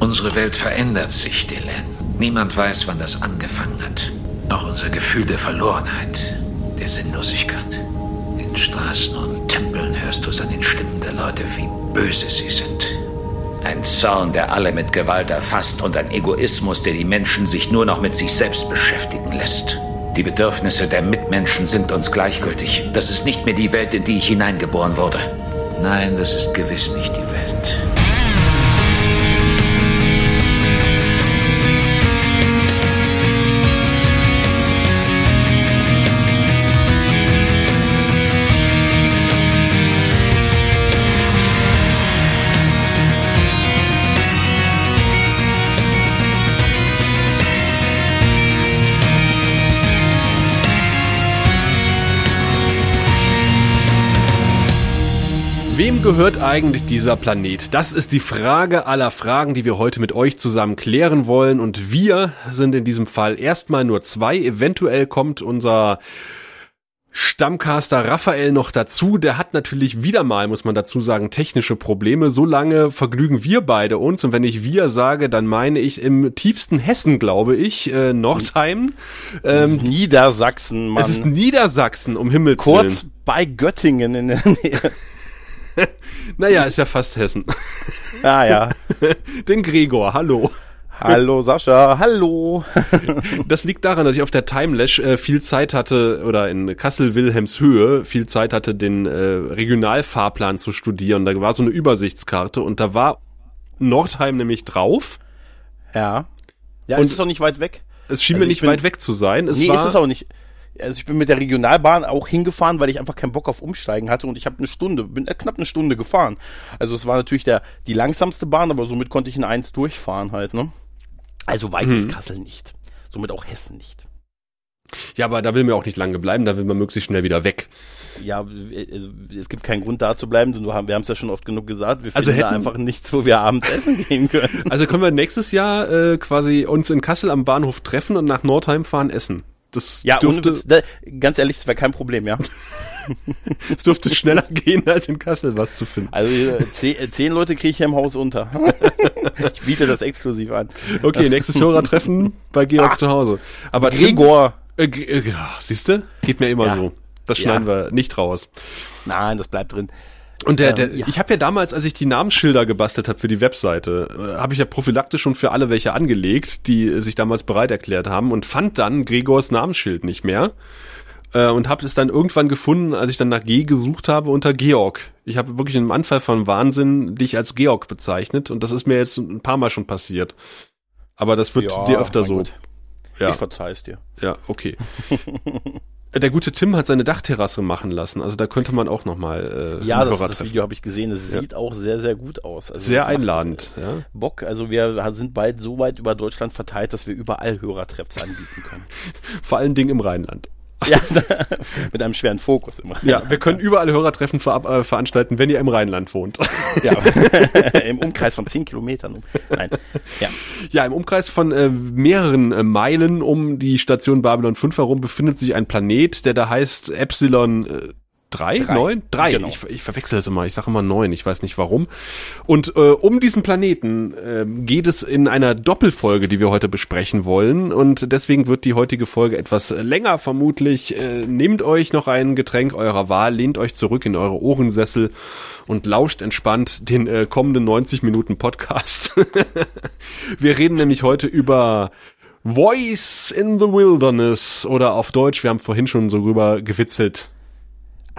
Unsere Welt verändert sich, Dylan. Niemand weiß, wann das angefangen hat. Auch unser Gefühl der Verlorenheit, der Sinnlosigkeit. In Straßen und Tempeln hörst du es an den Stimmen der Leute, wie böse sie sind. Ein Zorn, der alle mit Gewalt erfasst und ein Egoismus, der die Menschen sich nur noch mit sich selbst beschäftigen lässt. Die Bedürfnisse der Mitmenschen sind uns gleichgültig. Das ist nicht mehr die Welt, in die ich hineingeboren wurde. Nein, das ist gewiss nicht die Welt. Wem gehört eigentlich dieser Planet? Das ist die Frage aller Fragen, die wir heute mit euch zusammen klären wollen. Und wir sind in diesem Fall erstmal nur zwei. Eventuell kommt unser Stammcaster Raphael noch dazu. Der hat natürlich wieder mal, muss man dazu sagen, technische Probleme. So lange vergnügen wir beide uns. Und wenn ich wir sage, dann meine ich im tiefsten Hessen, glaube ich, äh, Nordheim. Ähm, Niedersachsen, Mann. Es ist Niedersachsen, um Himmels Kurz Willen. Kurz bei Göttingen in der Nähe. naja, ist ja fast Hessen. Ah ja. Den Gregor, hallo. Hallo Sascha, hallo. das liegt daran, dass ich auf der Timelash äh, viel Zeit hatte oder in Kassel-Wilhelmshöhe viel Zeit hatte, den äh, Regionalfahrplan zu studieren. Da war so eine Übersichtskarte und da war Nordheim nämlich drauf. Ja. Ja, und es ist doch nicht weit weg. Es schien also mir nicht bin, weit weg zu sein. Es nee, war, ist es auch nicht also ich bin mit der Regionalbahn auch hingefahren, weil ich einfach keinen Bock auf Umsteigen hatte und ich habe eine Stunde, bin äh, knapp eine Stunde gefahren. Also es war natürlich der die langsamste Bahn, aber somit konnte ich in eins durchfahren halt, ne? Also weit mhm. ist Kassel nicht. Somit auch Hessen nicht. Ja, aber da will man auch nicht lange bleiben, da will man möglichst schnell wieder weg. Ja, also, es gibt keinen Grund da zu bleiben, wir haben es ja schon oft genug gesagt, wir also finden hätten, da einfach nichts, wo wir abends essen gehen können. Also können wir nächstes Jahr äh, quasi uns in Kassel am Bahnhof treffen und nach Nordheim fahren essen. Das ja, dürfte, Witz, da, ganz ehrlich, das wäre kein Problem, ja. es dürfte schneller gehen, als in Kassel was zu finden. Also äh, zehn, äh, zehn Leute kriege ich hier im Haus unter. ich biete das exklusiv an. Okay, nächstes Hörertreffen bei Georg ah, zu Hause. Aber Gregor. Äh, äh, siehst du? Geht mir immer ja. so. Das schneiden ja. wir nicht raus. Nein, das bleibt drin. Und der, der, ähm, ja. ich habe ja damals, als ich die Namensschilder gebastelt habe für die Webseite, äh, habe ich ja prophylaktisch schon für alle welche angelegt, die sich damals bereit erklärt haben und fand dann Gregors Namensschild nicht mehr äh, und habe es dann irgendwann gefunden, als ich dann nach G gesucht habe unter Georg. Ich habe wirklich einen Anfall von Wahnsinn dich als Georg bezeichnet und das ist mir jetzt ein paar Mal schon passiert. Aber das wird ja, dir öfter so. Gott. Ja. Ich verzeih's dir. Ja, okay. Der gute Tim hat seine Dachterrasse machen lassen, also da könnte man auch nochmal äh, Ja, das, das Video habe ich gesehen, es ja. sieht auch sehr, sehr gut aus. Also sehr einladend, macht, ja. Bock, also wir sind bald so weit über Deutschland verteilt, dass wir überall Hörertreffs anbieten können. Vor allen Dingen im Rheinland. Ja, mit einem schweren Fokus immer. Ja, wir können überall Hörertreffen ver äh, veranstalten, wenn ihr im Rheinland wohnt. Ja, im Umkreis von zehn Kilometern. Nein, ja. Ja, im Umkreis von äh, mehreren äh, Meilen um die Station Babylon 5 herum befindet sich ein Planet, der da heißt Epsilon äh, Drei? Drei? Neun? Drei. Genau. Ich, ich verwechsel das immer. Ich sage immer neun. Ich weiß nicht warum. Und äh, um diesen Planeten äh, geht es in einer Doppelfolge, die wir heute besprechen wollen. Und deswegen wird die heutige Folge etwas länger vermutlich. Äh, nehmt euch noch ein Getränk eurer Wahl, lehnt euch zurück in eure Ohrensessel und lauscht entspannt den äh, kommenden 90 Minuten Podcast. wir reden nämlich heute über Voice in the Wilderness oder auf Deutsch, wir haben vorhin schon so rüber gewitzelt,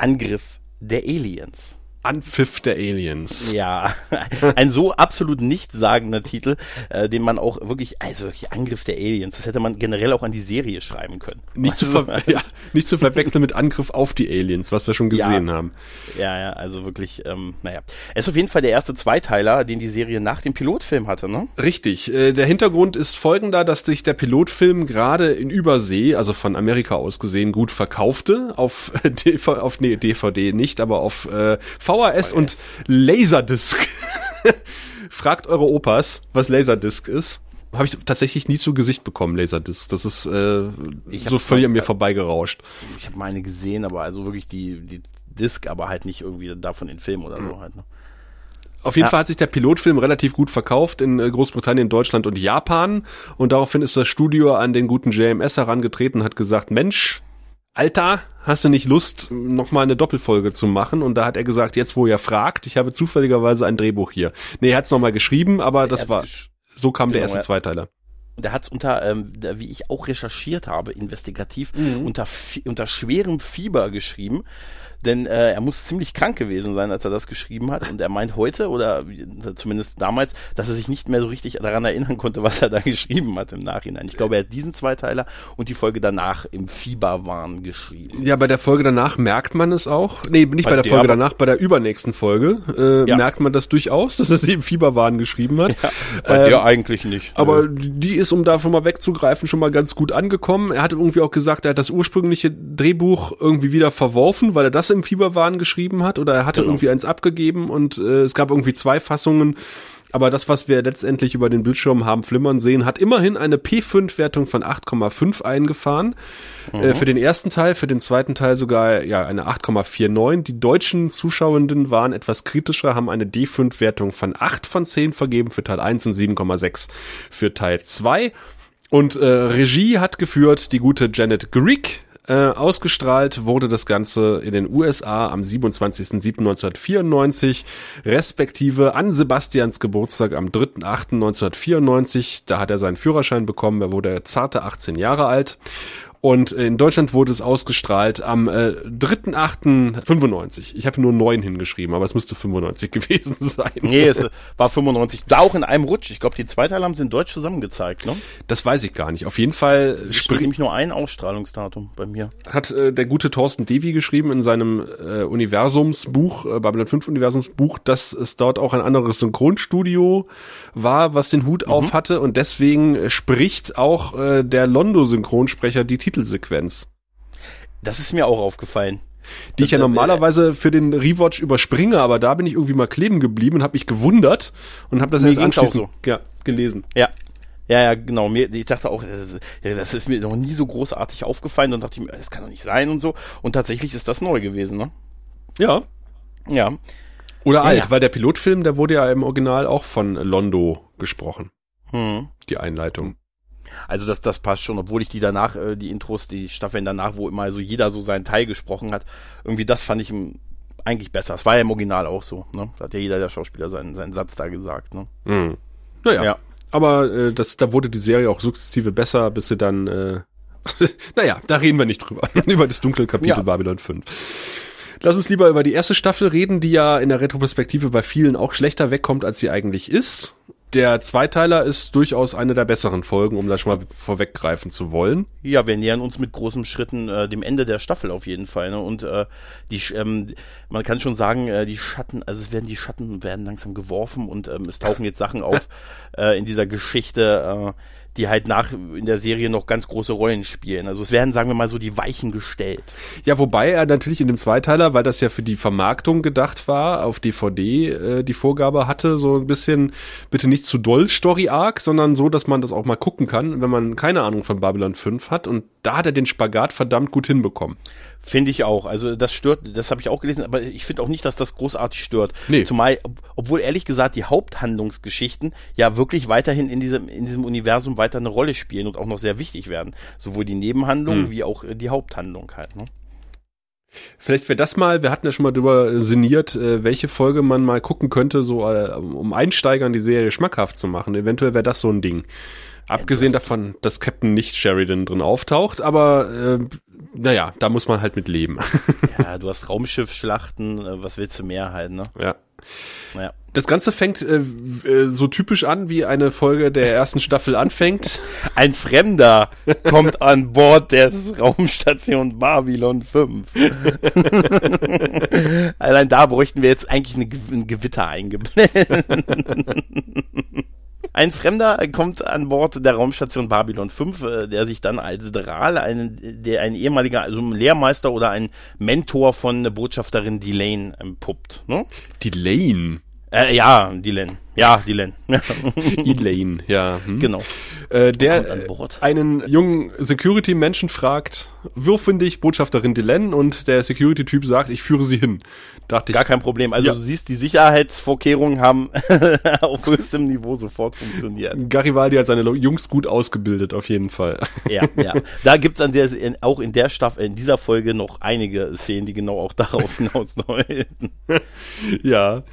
Angriff der Aliens. Anpfiff der Aliens. Ja, ein so absolut nichtssagender Titel, äh, den man auch wirklich, also wirklich Angriff der Aliens, das hätte man generell auch an die Serie schreiben können. Nicht, zu, ver ja, nicht zu verwechseln mit Angriff auf die Aliens, was wir schon gesehen ja, haben. Ja, ja, also wirklich, ähm, naja. Es ist auf jeden Fall der erste Zweiteiler, den die Serie nach dem Pilotfilm hatte, ne? Richtig. Äh, der Hintergrund ist folgender, dass sich der Pilotfilm gerade in Übersee, also von Amerika aus gesehen, gut verkaufte. Auf, DV, auf nee, DVD nicht, aber auf äh, VHS und Laserdisc. Fragt eure Opas, was Laserdisc ist. Habe ich tatsächlich nie zu Gesicht bekommen, Laserdisc. Das ist äh, so völlig an mir vorbeigerauscht. Ich habe meine gesehen, aber also wirklich die, die Disc, aber halt nicht irgendwie davon in Film oder so halt. Ne? Auf jeden ja. Fall hat sich der Pilotfilm relativ gut verkauft in äh, Großbritannien, Deutschland und Japan. Und daraufhin ist das Studio an den guten JMS herangetreten und hat gesagt, Mensch, Alter, hast du nicht Lust, nochmal eine Doppelfolge zu machen? Und da hat er gesagt, jetzt wo ihr fragt, ich habe zufälligerweise ein Drehbuch hier. Nee, er hat es nochmal geschrieben, aber das war, so kam genau, der erste Zweiteiler der hat es unter, ähm, wie ich auch recherchiert habe, investigativ, mhm. unter, unter schwerem Fieber geschrieben denn äh, er muss ziemlich krank gewesen sein, als er das geschrieben hat. Und er meint heute, oder zumindest damals, dass er sich nicht mehr so richtig daran erinnern konnte, was er da geschrieben hat im Nachhinein. Ich glaube, er hat diesen Zweiteiler und die Folge danach im Fieberwahn geschrieben. Ja, bei der Folge danach merkt man es auch. Nee, nicht bei, bei der, der Folge danach, bei der übernächsten Folge äh, ja. merkt man das durchaus, dass er sie im Fieberwahn geschrieben hat. Ja, bei ähm, der eigentlich nicht. Aber die ist, um davon mal wegzugreifen, schon mal ganz gut angekommen. Er hat irgendwie auch gesagt, er hat das ursprüngliche Drehbuch irgendwie wieder verworfen, weil er das im Fieberwahn geschrieben hat oder er hatte genau. irgendwie eins abgegeben und äh, es gab irgendwie zwei Fassungen. Aber das, was wir letztendlich über den Bildschirm haben flimmern sehen, hat immerhin eine P5-Wertung von 8,5 eingefahren. Mhm. Äh, für den ersten Teil, für den zweiten Teil sogar ja eine 8,49. Die deutschen Zuschauenden waren etwas kritischer, haben eine D5-Wertung von 8 von 10 vergeben für Teil 1 und 7,6 für Teil 2. Und äh, Regie hat geführt die gute Janet Greek, äh, ausgestrahlt wurde das Ganze in den USA am 27.07.1994, respektive an Sebastians Geburtstag am 3.08.1994. Da hat er seinen Führerschein bekommen, er wurde zarte 18 Jahre alt. Und in Deutschland wurde es ausgestrahlt am äh, 3.8.95. Ich habe nur 9 hingeschrieben, aber es müsste 95 gewesen sein. Nee, es war 95. Da auch in einem Rutsch. Ich glaube, die zwei Teile haben sie in Deutsch zusammen gezeigt, ne? Das weiß ich gar nicht. Auf jeden Fall steht nämlich nur ein Ausstrahlungsdatum bei mir. Hat äh, der gute Thorsten Devi geschrieben in seinem äh, Universumsbuch, äh, Babylon 5 Universumsbuch, dass es dort auch ein anderes Synchronstudio war, was den Hut mhm. auf hatte und deswegen spricht auch äh, der Londo-Synchronsprecher die Titelsequenz. Das ist mir auch aufgefallen. Die ich ja normalerweise für den Rewatch überspringe, aber da bin ich irgendwie mal kleben geblieben und habe mich gewundert und habe das jetzt anschließend so. ja, gelesen. Ja, ja, ja, genau. Mir, ich dachte auch, das ist mir noch nie so großartig aufgefallen und dachte ich mir, das kann doch nicht sein und so. Und tatsächlich ist das neu gewesen, ne? Ja. Ja. Oder ja, alt, ja. weil der Pilotfilm, der wurde ja im Original auch von Londo gesprochen. Hm. Die Einleitung. Also das, das passt schon, obwohl ich die danach, äh, die Intros, die Staffeln danach, wo immer so jeder so seinen Teil gesprochen hat, irgendwie das fand ich eigentlich besser. Es war ja im Original auch so, ne? Da hat ja jeder der Schauspieler seinen, seinen Satz da gesagt, ne? Mhm. Naja. Ja. Aber äh, das, da wurde die Serie auch sukzessive besser, bis sie dann, äh, naja, da reden wir nicht drüber. über das dunkle Kapitel ja. Babylon 5. Lass uns lieber über die erste Staffel reden, die ja in der Retroperspektive bei vielen auch schlechter wegkommt, als sie eigentlich ist der Zweiteiler ist durchaus eine der besseren Folgen, um da schon mal vorweggreifen zu wollen. Ja, wir nähern uns mit großen Schritten äh, dem Ende der Staffel auf jeden Fall. Ne? Und äh, die, ähm, man kann schon sagen, äh, die Schatten, also es werden die Schatten werden langsam geworfen und ähm, es tauchen jetzt Sachen auf äh, in dieser Geschichte. Äh, die halt nach in der Serie noch ganz große Rollen spielen. Also es werden, sagen wir mal so, die Weichen gestellt. Ja, wobei er natürlich in dem Zweiteiler, weil das ja für die Vermarktung gedacht war, auf DVD äh, die Vorgabe hatte, so ein bisschen, bitte nicht zu doll Story-Arc, sondern so, dass man das auch mal gucken kann, wenn man keine Ahnung von Babylon 5 hat. Und da hat er den Spagat verdammt gut hinbekommen. Finde ich auch. Also das stört, das habe ich auch gelesen, aber ich finde auch nicht, dass das großartig stört. Nee. Zumal, obwohl ehrlich gesagt die Haupthandlungsgeschichten ja wirklich weiterhin in diesem, in diesem Universum weiter eine Rolle spielen und auch noch sehr wichtig werden. Sowohl die Nebenhandlung hm. wie auch die Haupthandlung halt. Ne? Vielleicht wäre das mal, wir hatten ja schon mal drüber sinniert, äh, welche Folge man mal gucken könnte, so äh, um Einsteigern die Serie schmackhaft zu machen. Eventuell wäre das so ein Ding. Abgesehen davon, dass Captain nicht Sheridan drin auftaucht, aber äh, naja, da muss man halt mit leben. ja, du hast Raumschiffschlachten, äh, was willst du mehr halt, ne? Ja. Naja. Das Ganze fängt äh, äh, so typisch an, wie eine Folge der ersten Staffel anfängt. Ein Fremder kommt an Bord der Raumstation Babylon 5. Allein da bräuchten wir jetzt eigentlich eine, ein Gewitter eingeblendet. Ein Fremder kommt an Bord der Raumstation Babylon 5, äh, der sich dann als Dral, ein, der ein ehemaliger, also ein Lehrmeister oder ein Mentor von Botschafterin Delane empuppt. Ne? Delane? Äh, ja, Dylan. Ja, die Len. Elaine, ja. Hm. Genau. Äh, der einen jungen Security-Menschen fragt, wirf dich Botschafterin Dylan und der Security-Typ sagt, ich führe sie hin. Dachte Gar ich, kein Problem. Also ja. du siehst, die Sicherheitsvorkehrungen haben auf höchstem Niveau sofort funktioniert. Garibaldi hat seine Jungs gut ausgebildet, auf jeden Fall. ja, ja. Da gibt's an der, in, auch in der Staffel, in dieser Folge noch einige Szenen, die genau auch darauf hinausdeuten. ja.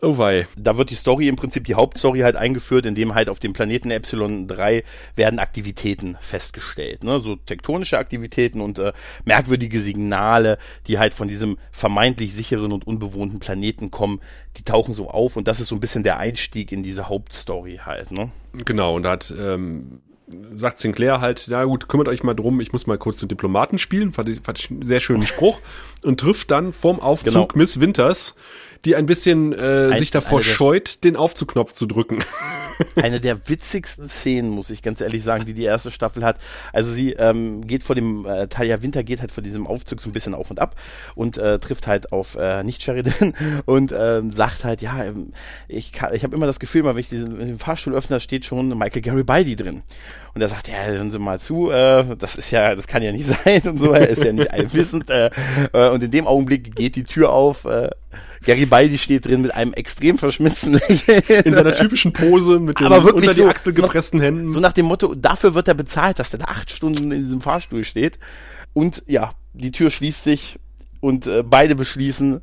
Oh wei. Da wird die Story im Prinzip, die Hauptstory halt eingeführt, indem halt auf dem Planeten Epsilon 3 werden Aktivitäten festgestellt. Ne? So tektonische Aktivitäten und äh, merkwürdige Signale, die halt von diesem vermeintlich sicheren und unbewohnten Planeten kommen, die tauchen so auf und das ist so ein bisschen der Einstieg in diese Hauptstory halt, ne? Genau, und da hat ähm, sagt Sinclair halt, na gut, kümmert euch mal drum, ich muss mal kurz den Diplomaten spielen, fand ich, fand ich einen sehr schönen Spruch und trifft dann vorm Aufzug genau. Miss Winters, die ein bisschen äh, ein, sich davor scheut, den Aufzugknopf zu drücken. Eine der witzigsten Szenen, muss ich ganz ehrlich sagen, die die erste Staffel hat. Also sie ähm, geht vor dem, äh, Talia Winter geht halt vor diesem Aufzug so ein bisschen auf und ab und äh, trifft halt auf äh, nicht Sheridan und äh, sagt halt, ja, ähm, ich, kann, ich habe immer das Gefühl, mal wenn ich diesen, den Fahrstuhl öffne, da steht schon Michael Garibaldi drin. Und er sagt, ja, hören Sie mal zu, äh, das ist ja, das kann ja nicht sein und so, er ist ja nicht allwissend. Äh, äh, und in dem Augenblick geht die Tür auf, äh, Garibaldi steht drin mit einem extrem verschmitzten Lächeln. In seiner typischen Pose mit den Aber wirklich unter die so, Achsel gepressten so nach, Händen. So nach dem Motto, dafür wird er bezahlt, dass er da acht Stunden in diesem Fahrstuhl steht. Und ja, die Tür schließt sich und äh, beide beschließen,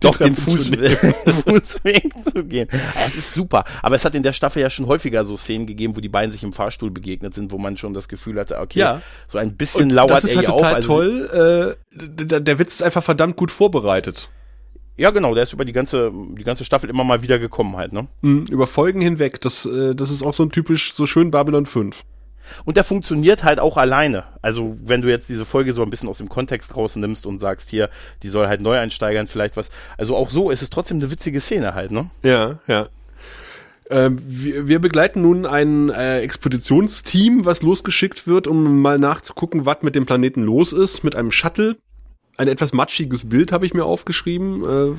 doch den Fußweg, Fußweg zu gehen. Es ist super. Aber es hat in der Staffel ja schon häufiger so Szenen gegeben, wo die beiden sich im Fahrstuhl begegnet sind, wo man schon das Gefühl hatte, okay, ja. so ein bisschen Und lauert das ist er halt total auf. Also toll. Äh, der, der Witz ist einfach verdammt gut vorbereitet. Ja, genau, der ist über die ganze, die ganze Staffel immer mal wieder gekommen halt, ne? Mhm, über Folgen hinweg. Das, äh, das ist auch so ein typisch, so schön Babylon 5. Und der funktioniert halt auch alleine. Also, wenn du jetzt diese Folge so ein bisschen aus dem Kontext rausnimmst und sagst, hier, die soll halt Neueinsteigern vielleicht was. Also auch so ist es trotzdem eine witzige Szene halt, ne? Ja, ja. Ähm, wir, wir begleiten nun ein äh, Expeditionsteam, was losgeschickt wird, um mal nachzugucken, was mit dem Planeten los ist, mit einem Shuttle ein etwas matschiges Bild habe ich mir aufgeschrieben, äh,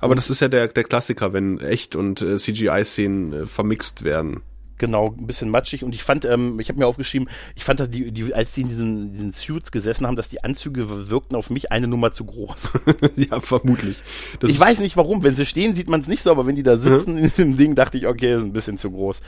aber mhm. das ist ja der, der Klassiker, wenn echt und äh, CGI-Szenen äh, vermixt werden. Genau, ein bisschen matschig. Und ich fand, ähm, ich habe mir aufgeschrieben, ich fand, dass die, die, als die in diesen, diesen Suits gesessen haben, dass die Anzüge wirkten auf mich eine Nummer zu groß. ja, vermutlich. Das ich weiß nicht warum. Wenn sie stehen, sieht man es nicht so, aber wenn die da sitzen mhm. in dem Ding, dachte ich, okay, ist ein bisschen zu groß.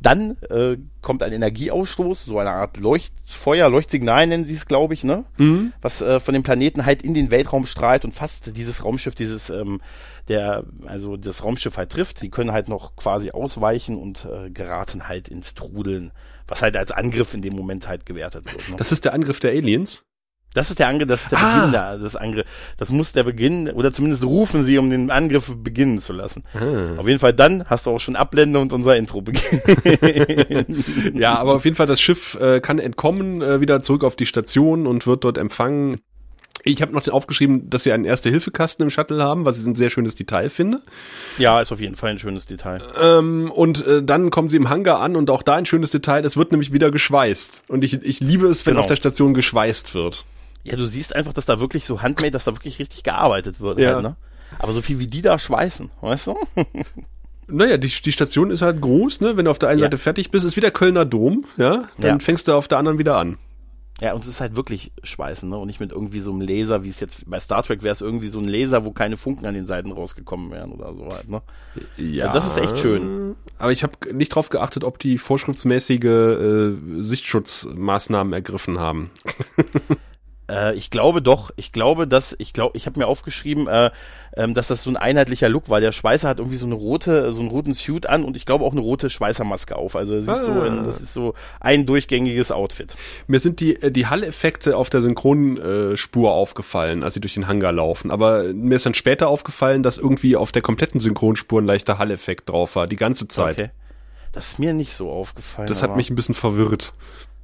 Dann äh, kommt ein Energieausstoß, so eine Art Leuchtfeuer, Leuchtsignal nennen sie es, glaube ich, ne? Mhm. Was äh, von dem Planeten halt in den Weltraum strahlt und fast dieses Raumschiff, dieses, ähm, der, also das Raumschiff halt trifft. Sie können halt noch quasi ausweichen und äh, geraten halt ins Trudeln, was halt als Angriff in dem Moment halt gewertet wird. Ne? Das ist der Angriff der Aliens? Das ist der Angriff, das ist der ah. Beginn der, des Angriff. Das muss der Beginn, oder zumindest rufen sie, um den Angriff beginnen zu lassen. Ah. Auf jeden Fall dann hast du auch schon Ablende und unser Intro beginnen. ja, aber auf jeden Fall das Schiff äh, kann entkommen, äh, wieder zurück auf die Station und wird dort empfangen. Ich habe noch aufgeschrieben, dass sie einen Erste-Hilfe-Kasten im Shuttle haben, was ich ein sehr schönes Detail finde. Ja, ist auf jeden Fall ein schönes Detail. Ähm, und äh, dann kommen sie im Hangar an und auch da ein schönes Detail, es wird nämlich wieder geschweißt. Und ich, ich liebe es, wenn genau. auf der Station geschweißt wird. Ja, du siehst einfach, dass da wirklich so handmade, dass da wirklich richtig gearbeitet wird. Ja. Halt, ne? Aber so viel wie die da schweißen, weißt du? Naja, die, die Station ist halt groß, ne? Wenn du auf der einen ja. Seite fertig bist, ist wieder Kölner Dom, ja? Dann ja. fängst du auf der anderen wieder an. Ja, und es ist halt wirklich Schweißen, ne? Und nicht mit irgendwie so einem Laser, wie es jetzt bei Star Trek wäre es irgendwie so ein Laser, wo keine Funken an den Seiten rausgekommen wären oder so halt, ne? Ja. Also das ist echt schön. Aber ich habe nicht drauf geachtet, ob die vorschriftsmäßige äh, Sichtschutzmaßnahmen ergriffen haben. Äh, ich glaube doch, ich glaube, dass, ich glaube, ich habe mir aufgeschrieben, äh, ähm, dass das so ein einheitlicher Look war. Der Schweißer hat irgendwie so eine rote, so einen roten Suit an und ich glaube auch eine rote Schweißermaske auf. Also er sieht ah. so, in, das ist so ein durchgängiges Outfit. Mir sind die, äh, die Hall-Effekte auf der Synchronspur aufgefallen, als sie durch den Hangar laufen. Aber mir ist dann später aufgefallen, dass irgendwie auf der kompletten Synchronspur ein leichter Hall-Effekt drauf war, die ganze Zeit. Okay. Das ist mir nicht so aufgefallen. Das hat mich ein bisschen verwirrt.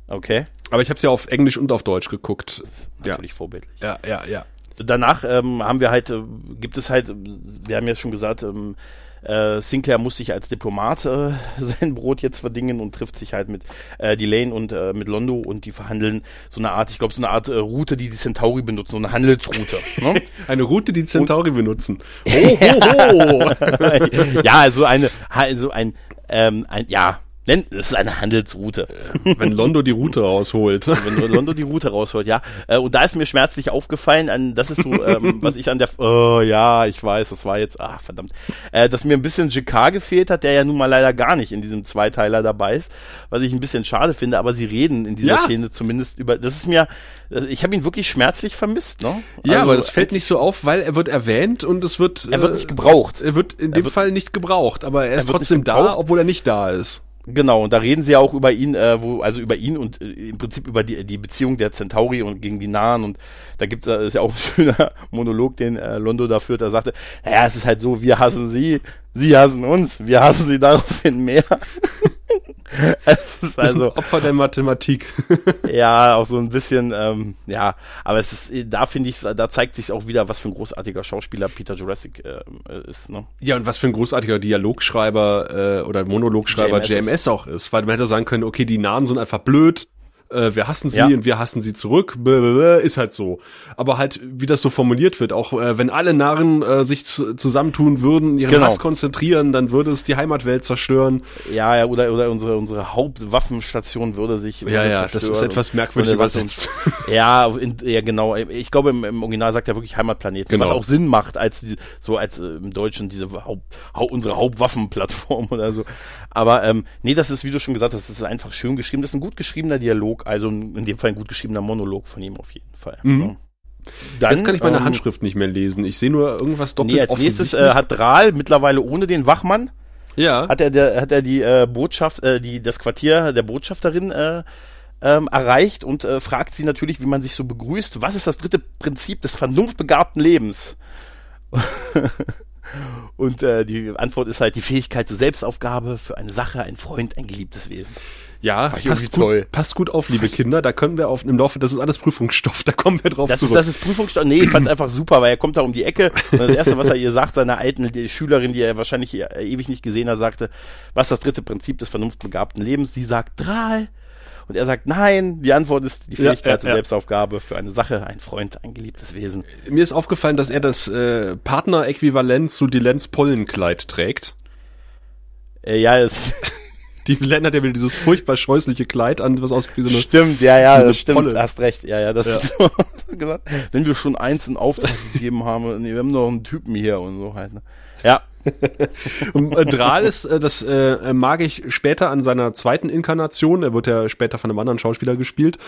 Okay. Aber ich habe es ja auf Englisch und auf Deutsch geguckt. natürlich ja. vorbildlich. Ja, ja, ja. Danach ähm, haben wir halt, äh, gibt es halt, wir haben ja schon gesagt, ähm, äh, Sinclair muss sich als Diplomat äh, sein Brot jetzt verdingen und trifft sich halt mit äh, Delane und äh, mit Londo und die verhandeln so eine Art, ich glaube, so eine Art äh, Route, die die Centauri benutzen, so eine Handelsroute. Ne? eine Route, die Centauri und, benutzen. Ho, ho, ho. ja, also eine, also ein, ähm, ein, ja, Nenn, das ist eine Handelsroute. Wenn Londo die Route rausholt. Wenn Londo die Route rausholt, ja. Äh, und da ist mir schmerzlich aufgefallen, an, das ist so, ähm, was ich an der, oh ja, ich weiß, das war jetzt, ach verdammt, äh, dass mir ein bisschen JK gefehlt hat, der ja nun mal leider gar nicht in diesem Zweiteiler dabei ist, was ich ein bisschen schade finde, aber sie reden in dieser ja. Szene zumindest über, das ist mir, ich habe ihn wirklich schmerzlich vermisst, ne? Ja, also, aber das fällt nicht so auf, weil er wird erwähnt und es wird, er wird nicht gebraucht. Er wird in dem wird, Fall nicht gebraucht, aber er ist er trotzdem da, obwohl er nicht da ist. Genau, und da reden sie ja auch über ihn, äh, wo, also über ihn und äh, im Prinzip über die, die Beziehung der Centauri und gegen die Nahen und da gibt es ja auch ein schöner Monolog, den äh, Londo da führt, da sagte, naja, es ist halt so, wir hassen sie, sie hassen uns, wir hassen sie daraufhin mehr. es ist also Opfer der Mathematik. ja, auch so ein bisschen, ähm, ja, aber es ist, da finde ich, da zeigt sich auch wieder, was für ein großartiger Schauspieler Peter Jurassic äh, ist. Ne? Ja, und was für ein großartiger Dialogschreiber äh, oder Monologschreiber JMS, JMS auch ist, weil man hätte sagen können, okay, die Namen sind einfach blöd, äh, wir hassen sie ja. und wir hassen sie zurück, blablabla, ist halt so. Aber halt, wie das so formuliert wird, auch äh, wenn alle Narren äh, sich zusammentun würden, ihren genau. Hass konzentrieren, dann würde es die Heimatwelt zerstören. Ja, ja, oder, oder unsere, unsere Hauptwaffenstation würde sich Ja, ja, das ist etwas merkwürdig übersetzt. ja, in, ja, genau. Ich glaube, im, im Original sagt er wirklich Heimatplanet, genau. was auch Sinn macht, als die, so als äh, im Deutschen diese Haupt, Haupt, unsere Hauptwaffenplattform oder so. Aber ähm, nee, das ist, wie du schon gesagt hast, das ist einfach schön geschrieben. Das ist ein gut geschriebener Dialog, also in dem Fall ein gut geschriebener Monolog von ihm auf jeden Fall. Mhm. Dann, Jetzt kann ich meine ähm, Handschrift nicht mehr lesen. Ich sehe nur irgendwas doppelt. Nee, als nächstes äh, hat Drahl mittlerweile ohne den Wachmann. Ja. Hat er, der, hat er die äh, Botschaft, äh, die, das Quartier der Botschafterin äh, ähm, erreicht und äh, fragt sie natürlich, wie man sich so begrüßt. Was ist das dritte Prinzip des vernunftbegabten Lebens? Und äh, die Antwort ist halt die Fähigkeit zur Selbstaufgabe für eine Sache, ein Freund, ein geliebtes Wesen. Ja, passt gut, passt gut auf, liebe Kinder. Da können wir auf im Laufe, das ist alles Prüfungsstoff, da kommen wir drauf das zurück. Ist, das ist Prüfungsstoff. Nee, ich fand einfach super, weil er kommt da um die Ecke und das erste, was er ihr sagt, seiner alten Schülerin, die er wahrscheinlich ewig nicht gesehen hat, sagte, was ist das dritte Prinzip des vernunftbegabten Lebens? Sie sagt Drahl. Und er sagt, nein, die Antwort ist die Fähigkeit ja, ja, zur ja. Selbstaufgabe für eine Sache, ein Freund, ein geliebtes Wesen. Mir ist aufgefallen, dass er das äh, Partner-Äquivalent zu Dilens Pollenkleid trägt. Äh, ja, es Die Len hat ja wieder dieses furchtbar scheußliche Kleid an, was aussieht wie so eine Stimmt, ja, ja, das stimmt, Polle. hast recht. Ja, ja, das ja. ist so gesagt. Wenn wir schon eins in Auftrag gegeben haben, nee, wir haben noch einen Typen hier und so halt. Ne? Ja, und äh, Drahl ist, äh, das äh, mag ich später an seiner zweiten Inkarnation, er wird ja später von einem anderen Schauspieler gespielt,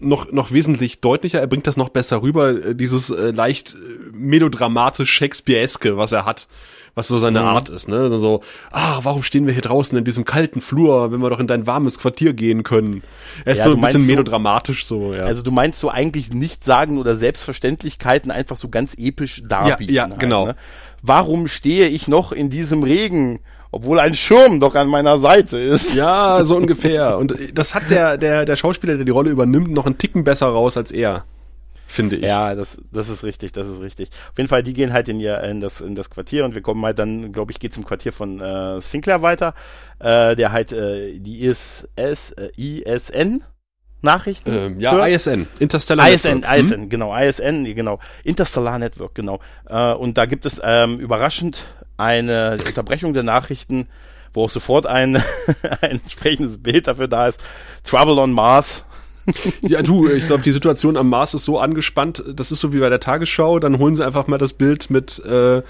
noch, noch wesentlich deutlicher, er bringt das noch besser rüber, äh, dieses äh, leicht äh, melodramatisch Shakespeareske, was er hat was so seine mhm. Art ist, ne? So, ah, warum stehen wir hier draußen in diesem kalten Flur, wenn wir doch in dein warmes Quartier gehen können? Er ist ja, so ein bisschen melodramatisch so, ja. Also du meinst so eigentlich nicht sagen oder Selbstverständlichkeiten einfach so ganz episch darbieten. Ja, ja halt, genau. Ne? warum stehe ich noch in diesem Regen? obwohl ein Schirm doch an meiner Seite ist. Ja, so ungefähr. Und das hat der, der, der Schauspieler, der die Rolle übernimmt, noch einen Ticken besser raus als er. Finde ich. Ja, das, das ist richtig, das ist richtig. Auf jeden Fall, die gehen halt in, ihr, in, das, in das Quartier und wir kommen halt dann, glaube ich, geht zum Quartier von äh, Sinclair weiter, äh, der halt äh, die ISS, äh, ISN Nachrichten? Ähm, ja, hört. ISN, Interstellar ISN, Network. ISN, hm? genau, ISN, genau, Interstellar Network, genau. Äh, und da gibt es ähm, überraschend eine Unterbrechung der Nachrichten, wo auch sofort ein, ein entsprechendes Bild dafür da ist. Trouble on Mars. ja, du, ich glaube, die Situation am Mars ist so angespannt, das ist so wie bei der Tagesschau, dann holen sie einfach mal das Bild mit äh,